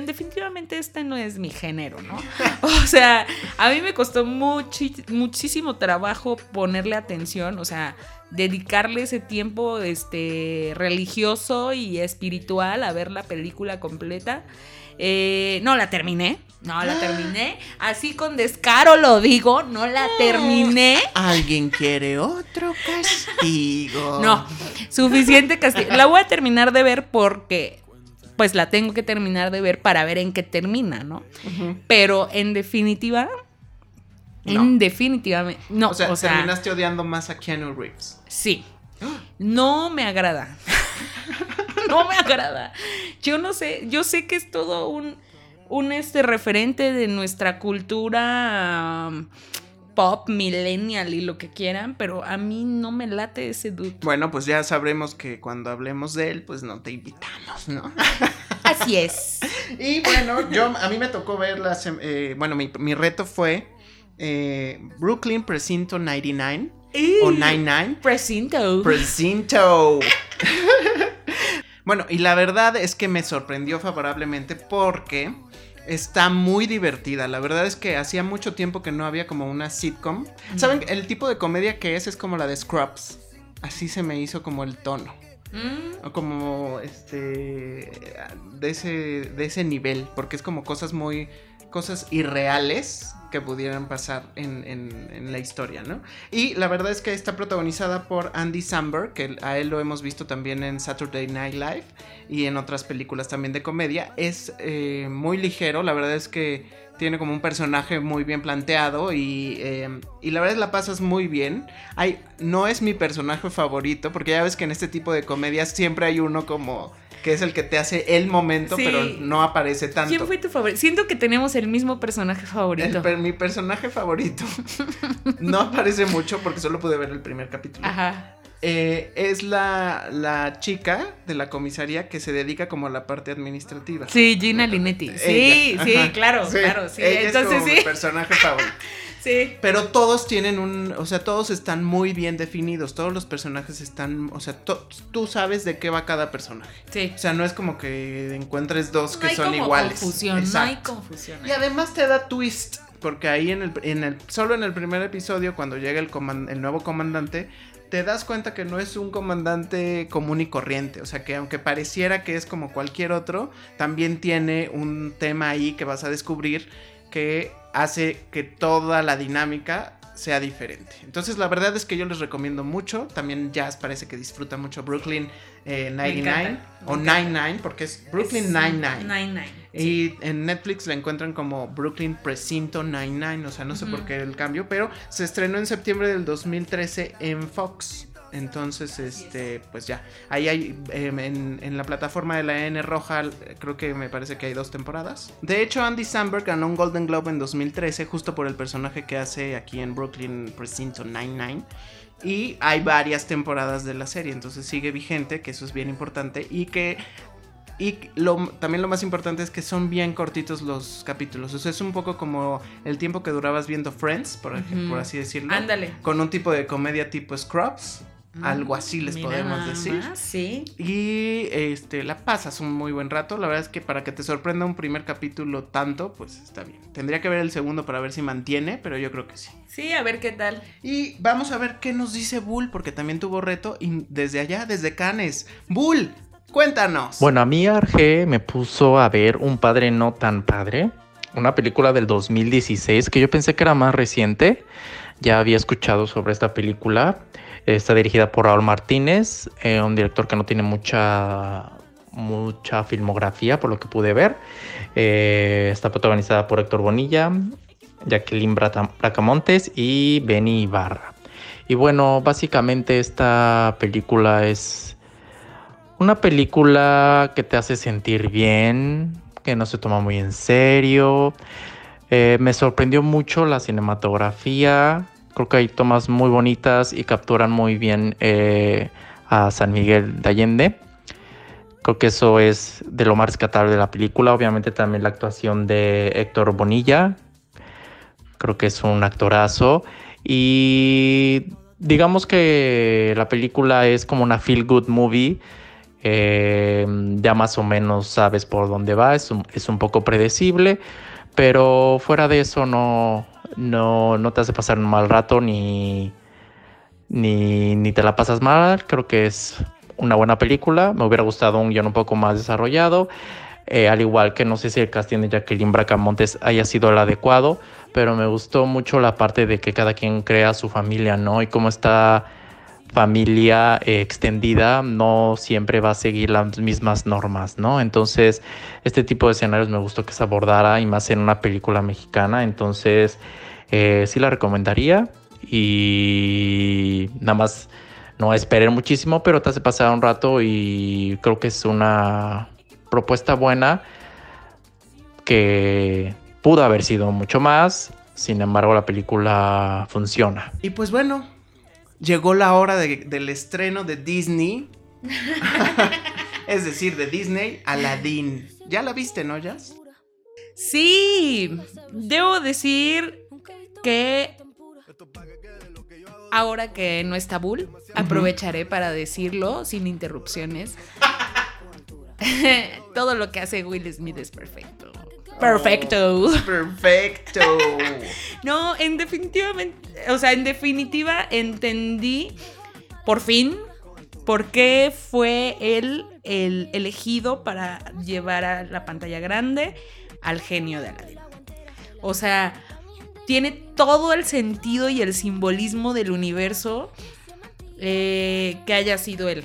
definitivamente este no es mi género, ¿no? O sea, a mí me costó muchísimo trabajo ponerle atención, o sea, dedicarle ese tiempo este, religioso y espiritual a ver la película completa. Eh, no la terminé, no la terminé. Así con descaro lo digo, no la terminé. Alguien quiere otro castigo. No, suficiente castigo. La voy a terminar de ver porque pues la tengo que terminar de ver para ver en qué termina, ¿no? Pero en definitiva, en definitiva, no. O sea, o sea, terminaste odiando más a Keanu Reeves. Sí. No me agrada. no me agrada. Yo no sé, yo sé que es todo un, un este referente de nuestra cultura um, pop, millennial y lo que quieran, pero a mí no me late ese dude. Bueno, pues ya sabremos que cuando hablemos de él, pues no te invitamos, ¿no? Así es. y bueno, yo a mí me tocó ver las, eh, bueno, mi, reto fue eh, Brooklyn Precinto 99 o 99. Precinto. Precinto. bueno, y la verdad es que me sorprendió favorablemente porque está muy divertida. La verdad es que hacía mucho tiempo que no había como una sitcom. ¿Saben? El tipo de comedia que es es como la de Scrubs. Así se me hizo como el tono. Mm. O como este de ese de ese nivel, porque es como cosas muy cosas irreales que pudieran pasar en, la historia, ¿no? Y la verdad es que está protagonizada por Andy Samberg, que a él lo hemos visto también en Saturday Night Live y en otras películas también de comedia. Es eh, muy ligero, la verdad es que tiene como un personaje muy bien planteado y, eh, y, la verdad la pasas muy bien. No es mi personaje favorito, porque ya ves que en este tipo de comedias siempre hay uno como que es el que te hace el momento, pero no aparece tanto. ¿Quién fue tu favorito? Siento que tenemos el mismo personaje favorito. mi personaje favorito no aparece mucho porque solo pude ver el primer capítulo. Ajá. Eh, es la, la, chica de la comisaría que se dedica como a la parte administrativa. Sí, Gina Linetti. Sí, sí, claro, claro. Sí. Entonces, es mi personaje favorito. Sí. Pero todos tienen un, o sea, todos están muy bien definidos, todos los personajes están, o sea, tú sabes de qué va cada personaje. Sí. O sea, no es como que encuentres dos que hay son como iguales. Confusión, no hay confusión. Y además te da twist, porque ahí en el, en el solo en el primer episodio cuando llega el, el nuevo comandante te das cuenta que no es un comandante común y corriente. O sea que aunque pareciera que es como cualquier otro, también tiene un tema ahí que vas a descubrir que hace que toda la dinámica sea diferente. Entonces la verdad es que yo les recomiendo mucho. También Jazz parece que disfruta mucho Brooklyn 99 eh, o 99 porque es Brooklyn 99. Y en Netflix la encuentran como Brooklyn Precinto 99, o sea, no sé por qué el cambio, pero se estrenó en septiembre del 2013 en Fox. Entonces, este, pues ya. Ahí hay, em, en, la plataforma de la N roja, creo que me parece que hay dos temporadas. De hecho, Andy Samberg ganó un Golden Globe en 2013, justo por el personaje que hace aquí en Brooklyn Precinto 99. Y hay varias temporadas de la serie, entonces sigue vigente, que eso es bien importante. Y que Y lo, también lo más importante es que son bien cortitos los capítulos. O sea, es un poco como el tiempo que durabas viendo Friends, por, ej- Ujú. por así decirlo. Ándale. Con un tipo de comedia tipo Scrubs. Algo así les Mira podemos decir. más, sí. Y este, la pasas un muy buen rato. La verdad es que para que te sorprenda un primer capítulo tanto, pues está bien. Tendría que ver el segundo para ver si mantiene, pero yo creo que sí. Sí, a ver qué tal. Y vamos a ver qué nos dice Bull, porque también tuvo reto y desde allá, desde Canes. Bull, cuéntanos. Bueno, a mí Arge me puso a ver Un padre no tan padre, una película del 2016 que yo pensé que era más reciente. Ya había escuchado sobre esta película. Está dirigida por Raúl Martínez, eh, un director que no tiene mucha mucha filmografía por lo que pude ver. Eh, está protagonizada por Héctor Bonilla, Jacqueline Bracamontes y Benny Ibarra. Y bueno, básicamente esta película es una película que te hace sentir bien, que no se toma muy en serio. Eh, me sorprendió mucho la cinematografía. Creo que hay tomas muy bonitas y capturan muy bien eh, a San Miguel de Allende. Creo que eso es de lo más rescatable de la película. Obviamente también la actuación de Héctor Bonilla. Creo que es un actorazo. Y digamos que la película es como una feel good movie. Eh, ya más o menos sabes por dónde va. Es un, es un poco predecible. Pero fuera de eso no, no, no te hace pasar un mal rato ni, ni, ni te la pasas mal. Creo que es una buena película. Me hubiera gustado un guion un poco más desarrollado. Eh, al igual que no sé si el casting de Jacqueline Bracamontes haya sido el adecuado, pero me gustó mucho la parte de que cada quien crea su familia, ¿no? Y cómo esta familia eh, extendida no siempre va a seguir las mismas normas, ¿no? Entonces, este tipo de escenarios me gustó que se abordara y más en una película mexicana, entonces eh, sí la recomendaría y nada más no esperen muchísimo, pero te hace pasar un rato y creo que es una propuesta buena que pudo haber sido mucho más, sin embargo la película funciona. Y pues bueno, llegó la hora de- del estreno de Disney. es decir, de Disney, Aladdin. ¿Ya la viste, no, Jazz? Sí, debo decir que ahora que no está Bull, aprovecharé para decirlo sin interrupciones. Todo lo que hace Will Smith es perfecto. Perfecto. Perfecto. No, en definitivamente, o sea, en definitiva entendí por fin por qué fue él el elegido para llevar a la pantalla grande al genio de Aladdin. O sea, tiene todo el sentido y el simbolismo del universo eh, que haya sido él.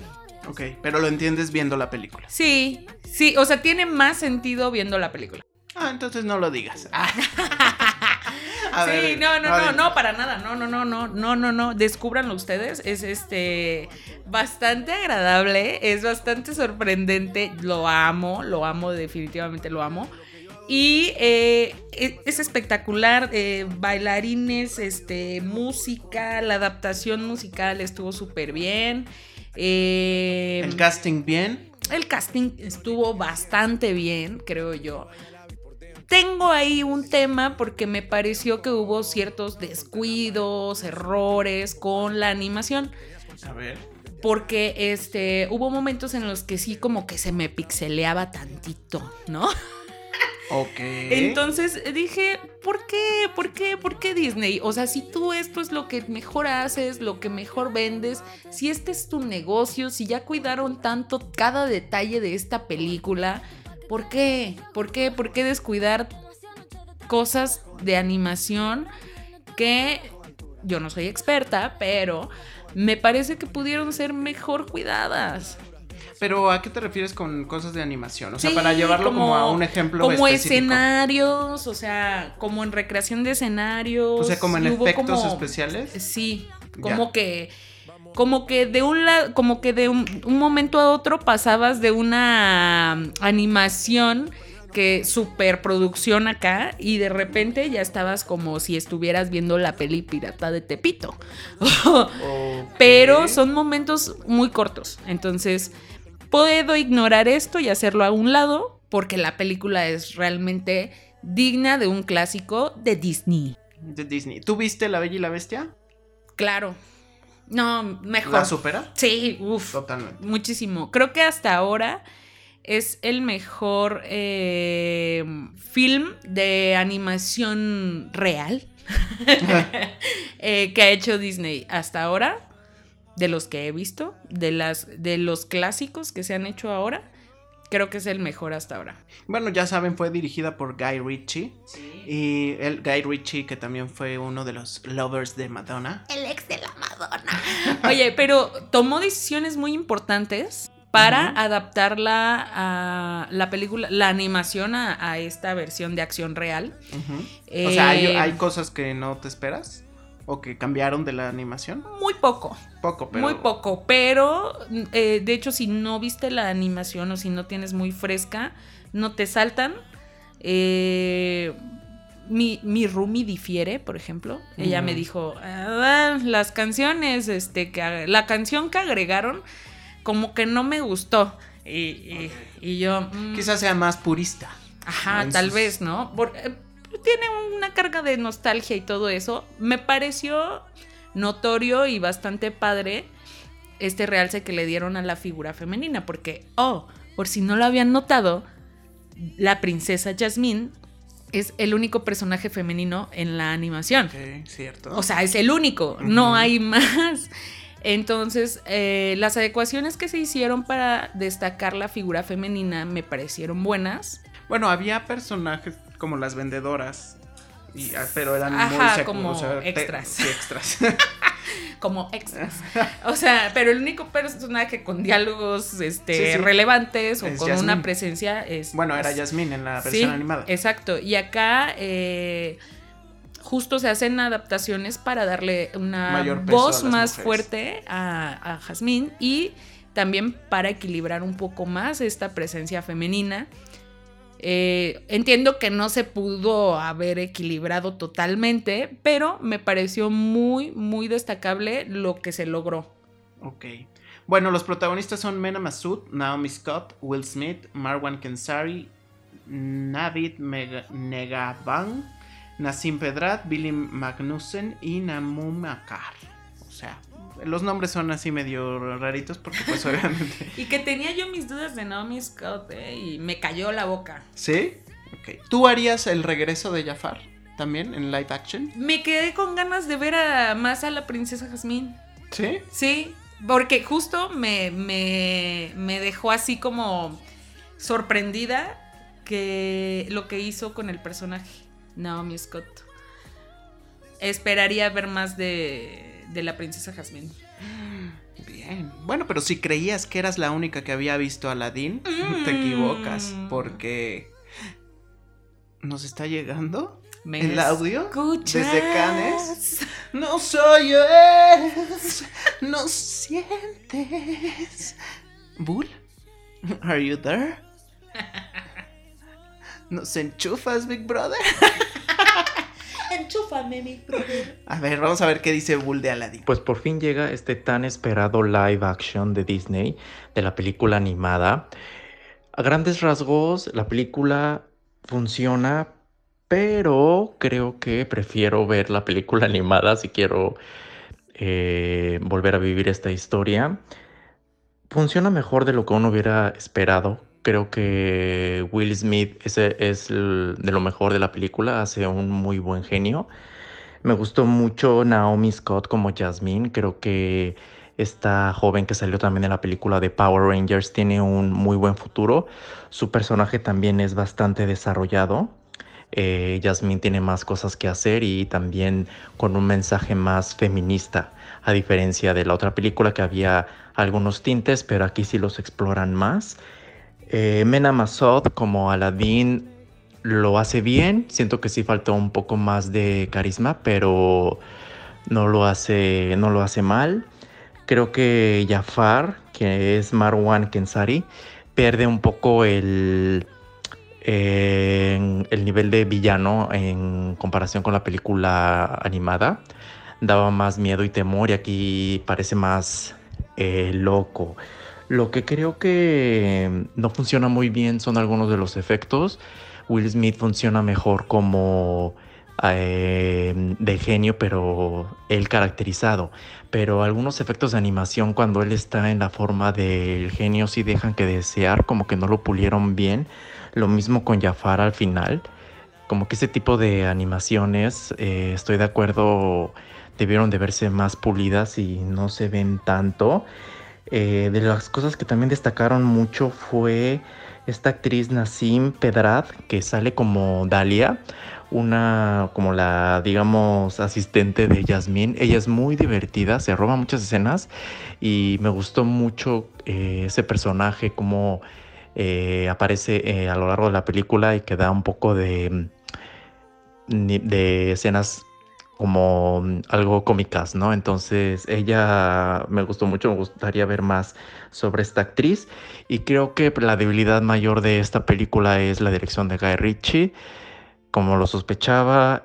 ok, pero lo entiendes viendo la película. Sí, sí, o sea, tiene más sentido viendo la película. Ah, entonces no lo digas. Ah. A sí, ver, no, no, no, no, para nada. No, no, no, no, no, no, no. Descúbranlo ustedes. Es este bastante agradable, es bastante sorprendente. Lo amo, lo amo, definitivamente lo amo. Y eh, es, es espectacular. eh, bailarines, este, música, la adaptación musical estuvo súper bien. Eh, El casting bien. el casting estuvo bastante bien, creo yo. Tengo ahí un tema porque me pareció que hubo ciertos descuidos, errores con la animación. A ver. Porque este, hubo momentos en los que sí como que se me pixeleaba tantito, ¿no? Ok. Entonces dije, ¿por qué? ¿Por qué? ¿Por qué Disney? O sea, si tú esto es lo que mejor haces, lo que mejor vendes, si este es tu negocio, si ya cuidaron tanto cada detalle de esta película, ¿por qué? ¿Por qué? ¿Por qué descuidar cosas de animación que yo no soy experta, pero me parece que pudieron ser mejor cuidadas? Pero ¿a qué te refieres con cosas de animación? O sea, Sí, para llevarlo como, a un ejemplo Como específico. escenarios, o sea, como en recreación de escenarios. O sea, como en efectos como- especiales. Sí, Ya. como que como que de un lado, como que de un, un momento a otro pasabas de una um, animación que superproducción acá y de repente ya estabas como si estuvieras viendo la peli pirata de Tepito. Pero son momentos muy cortos. Entonces, puedo ignorar esto y hacerlo a un lado porque la película es realmente digna de un clásico de Disney. De Disney. ¿Tú viste La Bella y la Bestia? Claro. No, mejor. ¿La supera? Sí, uff. Totalmente. Muchísimo. Creo que hasta ahora es el mejor eh, film de animación real eh, que ha hecho Disney hasta ahora. De los que he visto, de, las, de los clásicos que se han hecho ahora, creo que es el mejor hasta ahora. Bueno, ya saben, fue dirigida por Guy Ritchie. Y el Guy Ritchie, que también fue uno de los lovers de Madonna. El ex de la Oye, pero tomó decisiones muy importantes para Ujú. adaptarla a la película, la animación a, a esta versión de acción real. O sea, ¿hay, Eh, hay cosas que no te esperas? ¿O que cambiaron de la animación? Muy poco, Poco, pero. muy poco, pero eh, de hecho si no viste la animación o si no tienes muy fresca, no te saltan. Eh, mi, mi roomie difiere, por ejemplo. Ella me dijo, "Ah, las canciones, este, que la canción que agregaron, como que no me gustó. Y, y- y yo... mm, Quizás sea más purista. Ajá, tal vez, ¿no? Por- eh, tiene una carga de nostalgia y todo eso. Me pareció notorio y bastante padre este realce que le dieron a la figura femenina, porque, oh, por si no lo habían notado, la princesa Jasmine es el único personaje femenino en la animación. Ok, cierto. O sea, es el único, no hay más. Entonces, eh, las adecuaciones que se hicieron para destacar la figura femenina me parecieron buenas. Bueno, había personajes como las vendedoras. y- ah, pero eran muy Ajá, secu- como o sea, te- extras. sí, extras. como extras. O sea, pero el único personaje con diálogos este, Sí, sí. relevantes o Es con Jasmine. una presencia es. bueno, era Jasmine en la Sí, versión animada. Exacto. Y acá eh, justo se hacen adaptaciones para darle una Mayor voz más mujeres. fuerte a, a Jazmín y también para equilibrar un poco más esta presencia femenina. Eh, entiendo que no se pudo haber equilibrado totalmente, pero me pareció muy, muy destacable lo que se logró. Ok. Bueno, los protagonistas son Mena Massoud, Naomi Scott, Will Smith, Marwan Kensari, Navid Negaban, Nassim Pedrad, Billy Magnussen y Namum Akar. O sea, los nombres son así medio raritos porque pues obviamente... Y que tenía yo mis dudas de Naomi Scott eh, y me cayó la boca. ¿Sí? Ok. ¿Tú harías el regreso de Jafar también en live action? Me quedé con ganas de ver a, más a la princesa Jasmine. ¿Sí? Sí, porque justo me, me, me dejó así como sorprendida que lo que hizo con el personaje Naomi Scott. Esperaría ver más de, de la princesa Jasmine. Bien. Bueno, pero si creías que eras la única que había visto a Aladdin, te equivocas. Mm. Porque. ¿Nos está llegando? ¿Me ¿El audio? escuchas? ¿Desde Cannes? No soy es, no sientes. Bull, are you there? ¿Nos enchufas, Big Brother? Enchúfame, mi brother. A ver, vamos a ver qué dice Bull de Aladdin. Pues por fin llega este tan esperado live action de Disney de la película animada. A grandes rasgos, la película funciona, pero creo que prefiero ver la película animada si quiero eh, volver a vivir esta historia. Funciona mejor de lo que uno hubiera esperado. Creo que Will Smith es, es de lo mejor de la película, hace un muy buen genio. Me gustó mucho Naomi Scott como Jasmine. Creo que esta joven que salió también en la película de Power Rangers tiene un muy buen futuro. Su personaje también es bastante desarrollado. Eh, Jasmine tiene más cosas que hacer y también con un mensaje más feminista, a diferencia de la otra película que había algunos tintes, pero aquí sí los exploran más. Eh, Mena Massoud como Aladdin lo hace bien. Siento que sí faltó un poco más de carisma, pero no lo hace, no lo hace mal. Creo que Jafar, que es Marwan Kensari, pierde un poco el, el nivel de villano en comparación con la película animada. Daba más miedo y temor y aquí parece más eh, loco. Lo que creo que no funciona muy bien son algunos de los efectos. Will Smith funciona mejor como eh, de genio, pero él caracterizado. Pero algunos efectos de animación cuando él está en la forma del genio sí dejan que desear, como que no lo pulieron bien. Lo mismo con Jafar al final. Como que ese tipo de animaciones, eh, estoy de acuerdo, debieron de verse más pulidas y no se ven tanto. Eh, de las cosas que también destacaron mucho fue esta actriz Nassim Pedrad, que sale como Dalia, una como la, digamos, asistente de Yasmín. Ella es muy divertida, se roba muchas escenas y me gustó mucho eh, ese personaje, como eh, aparece a lo largo de la película y que da un poco de, de escenas como mm, algo cómicas, ¿no? Entonces ella me gustó mucho, me gustaría ver más sobre esta actriz y creo que la debilidad mayor de esta película es la dirección de Guy Ritchie. Como lo sospechaba,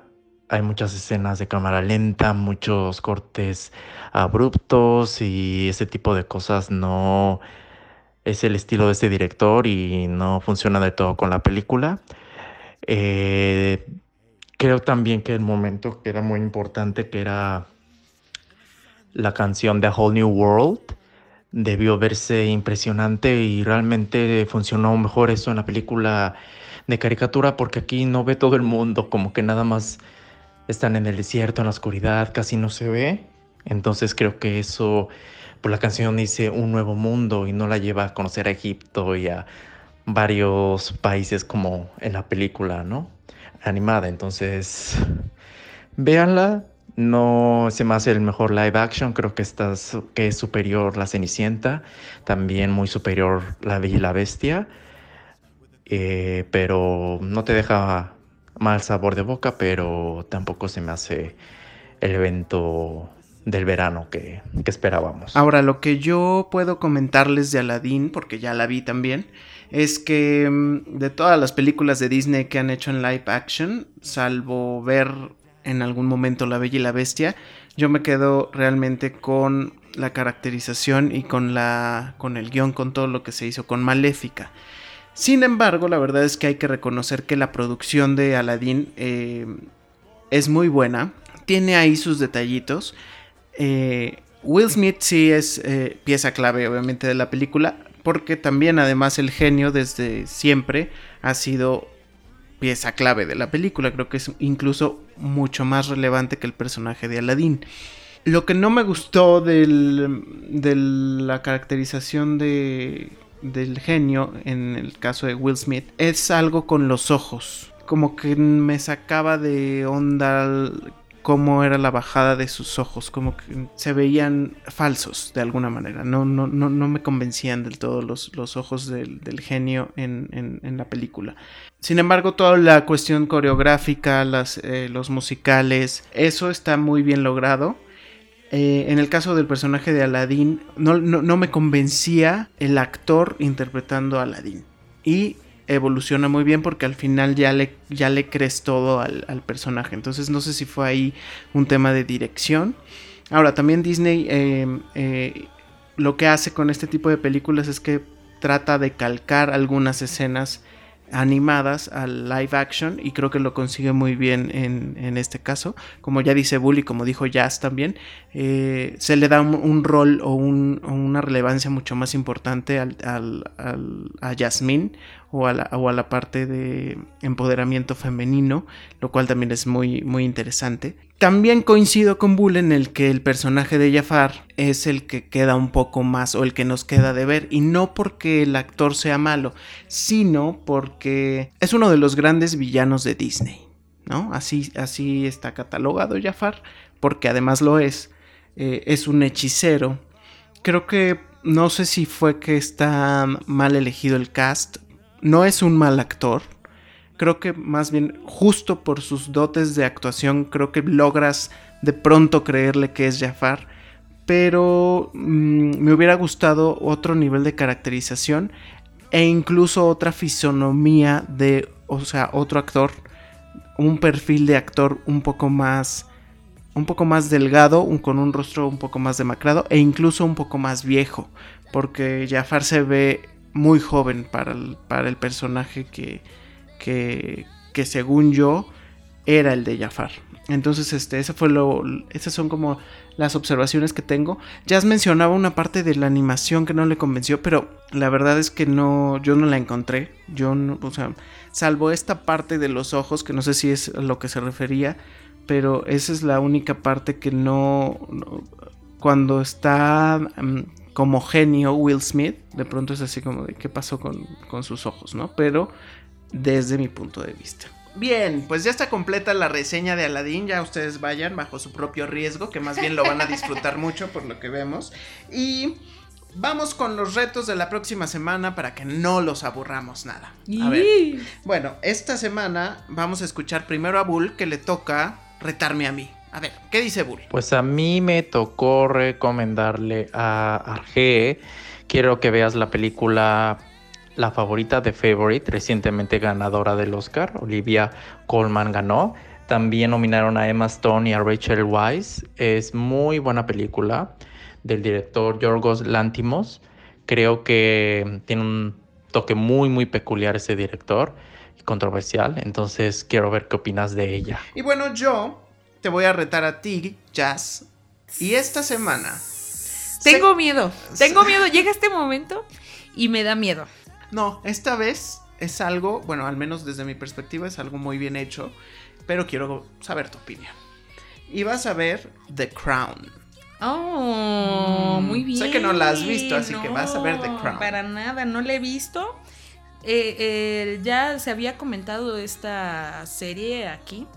hay muchas escenas de cámara lenta, muchos cortes abruptos y ese tipo de cosas no es el estilo de este director y no funciona de todo con la película. Eh, Creo también que el momento que era muy importante, que era la canción de A Whole New World, debió verse impresionante y realmente funcionó mejor eso en la película de caricatura porque aquí no ve todo el mundo, como que nada más están en el desierto, en la oscuridad, casi no se ve. Entonces creo que eso, por la canción dice un nuevo mundo y no la lleva a conocer a Egipto y a varios países como en la película, ¿no? Animada. Entonces, véanla. No se me hace el mejor live action. Creo que, estás, que es superior La Cenicienta. También muy superior La Bella y la Bestia. Eh, pero no te deja mal sabor de boca, pero tampoco se me hace el evento del verano que, que, esperábamos. Ahora, lo que yo puedo comentarles de Aladdin, porque ya la vi también, es que mm, de todas las películas de Disney que han hecho en live action, salvo ver en algún momento La Bella y la Bestia, yo me quedo realmente con la caracterización y con la con el guion, con todo lo que se hizo con Maléfica. Sin embargo, la verdad es que hay que reconocer que la producción de Aladdin eh, es muy buena. Tiene ahí sus detallitos. Eh, Will Smith sí es eh, pieza clave, obviamente, de la película porque también además el genio desde siempre ha sido pieza clave de la película, creo que es incluso mucho más relevante que el personaje de Aladdin. Lo que no me gustó de la caracterización de, del genio en el caso de Will Smith es algo con los ojos. Como que me sacaba de onda cómo era la bajada de sus ojos, como que se veían falsos de alguna manera, no, no, no, no me convencían del todo los, los ojos del, genio en, la película. Sin embargo, toda la cuestión coreográfica, las, eh, los musicales, eso está muy bien logrado. Eh, en el caso del personaje de Aladdin, no, no, me convencía el actor interpretando a Aladdin. Y evoluciona muy bien porque al final ya le, ya le crees todo al, personaje. Entonces no sé si fue ahí un tema de dirección. Ahora, también Disney em, eh, lo que hace con este tipo de películas es que trata de calcar algunas escenas animadas al live action y creo que lo consigue muy bien en, este caso. Como ya dice Bully, como dijo Jazz también, eh, se le da un, rol o, una relevancia mucho más importante al, a Jasmine o a, la, parte de empoderamiento femenino, lo cual también es muy, muy interesante. También coincido con Bull en el que el personaje de Jafar es el que queda un poco más o el que nos queda de ver y no porque el actor sea malo, sino porque es uno de los grandes villanos de Disney, ¿no? Así, así está catalogado Jafar, porque además lo es, eh, es un hechicero. Creo que no sé si fue que está mal elegido el cast no es un mal actor. Creo que más bien justo por sus dotes de actuación creo que logras de pronto creerle que es Jafar. Pero mm, me hubiera gustado otro nivel de caracterización e incluso otra fisonomía de, o sea, otro actor, un perfil de actor un poco más un poco más delgado, con un rostro un poco más demacrado e incluso un poco más viejo, porque Jafar se ve muy joven para el, para el personaje que, que, que según yo era el de Jafar. Entonces, este, ese fue lo, esas son como las observaciones que tengo. Ya mencionaba una parte de la animación que no le convenció, pero la verdad es que no, yo no la encontré. Yo no, o sea, salvo esta parte de los ojos, que no sé si es a lo que se refería, pero esa es la única parte que no, no cuando está mm, como genio Will Smith, de pronto es así como de qué pasó con, con sus ojos, ¿no? Pero desde mi punto de vista. Bien, pues ya está completa la reseña de Aladdin. Ya ustedes vayan bajo su propio riesgo, que más bien lo van a disfrutar mucho por lo que vemos. Y vamos con los retos de la próxima semana para que no los aburramos nada. A ver. Bueno, esta semana vamos a escuchar primero a Bull que le toca retarme a mí. A ver, ¿qué dice Bull? Pues a mí me tocó recomendarle a Arge. Quiero que veas la película La favorita de Favorite, recientemente ganadora del Oscar. Olivia Colman ganó. También nominaron a Emma Stone y a Rachel Weisz. Es muy buena película del director Yorgos Lantimos. Creo que tiene un toque muy, muy peculiar ese director y controversial. Entonces quiero ver qué opinas de ella. Y bueno, yo te voy a retar a ti, Jazz. Y esta semana... Tengo miedo, tengo miedo. Llega este momento y me da miedo. No, esta vez es algo, bueno, al menos desde mi perspectiva es algo muy bien hecho, pero quiero saber tu opinión. Y vas a ver The Crown. Oh, Mm, muy sé bien. que no la has visto, así que vas a ver The Crown. Para nada, no la he visto. Eh, eh, ya se había comentado esta serie aquí.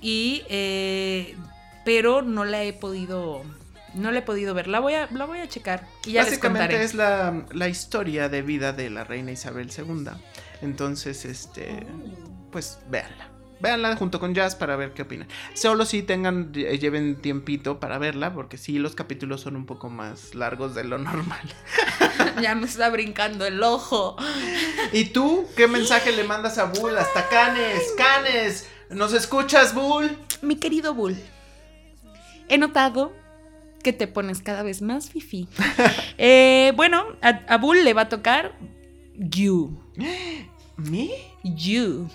Y les pero no la he podido. No la he podido ver. La voy a, la voy a checar. Y ya les Básicamente contaré. es la, la historia de vida de la reina Isabel II. Entonces, este, pues véanla. Véanla junto con Jazz para ver qué opinan. Solo si tengan, eh, lleven tiempito para verla, porque sí, los capítulos son un poco más largos de lo normal. ya me está brincando el ojo. ¿Y tú qué mensaje le mandas a Bull? Hasta Canes, Canes. ¿Nos escuchas, Bull? Mi querido Bull, he notado que te pones cada vez más fifi. Eh, bueno, a, a Bull le va a tocar You. ¿Me? You.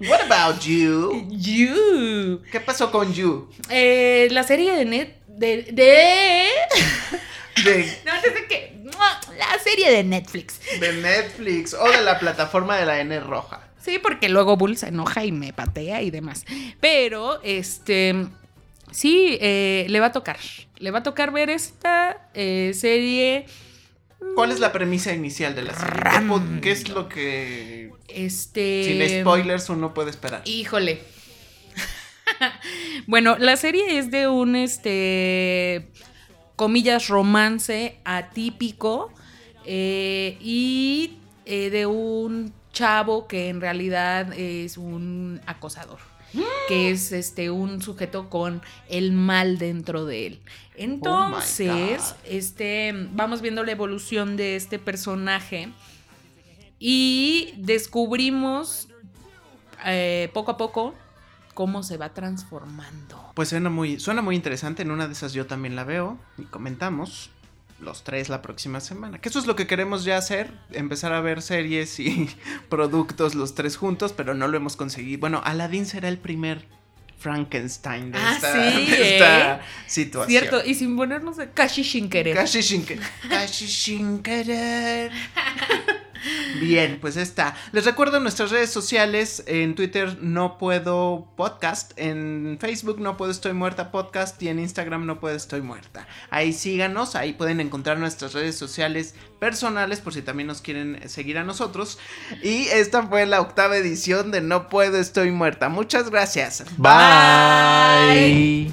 What about you? You. ¿Qué pasó con you? Eh, la serie de net. De. de... De, No, que. La serie de Netflix. de Netflix o de la plataforma de la N roja. Sí, porque luego Bull se enoja y me patea y demás. Pero, este. Sí, eh, le va a tocar. Le va a tocar ver esta eh, serie. ¿Cuál es la premisa inicial de la serie? ¿Qué po- ¿Qué es lo que Este. sin spoilers uno puede esperar? Híjole. bueno, la serie es de un este comillas romance atípico eh, y eh, de un chavo que en realidad es un acosador que es este un sujeto con el mal dentro de él. Entonces, God. este vamos viendo la evolución de este personaje y descubrimos eh, poco a poco cómo se va transformando. Pues suena muy, suena muy interesante. En una de esas yo también la veo y comentamos los tres la próxima semana. Que eso es lo que queremos ya hacer, empezar a ver series y productos los tres juntos, pero no lo hemos conseguido. Bueno, Aladdin será el primer Frankenstein de Ah, esta, sí, de esta ¿eh? situación. Cierto, y sin ponernos de casi sin querer. Casi sin, que- casi sin querer. Bien, pues está. Les recuerdo nuestras redes sociales. En Twitter no puedo podcast. En Facebook no puedo estoy muerta podcast. Y en Instagram no puedo estoy muerta. Ahí síganos. Ahí pueden encontrar nuestras redes sociales personales por si también nos quieren seguir a nosotros. Y esta fue la octava edición de No puedo estoy muerta. Muchas gracias. Bye. Handle,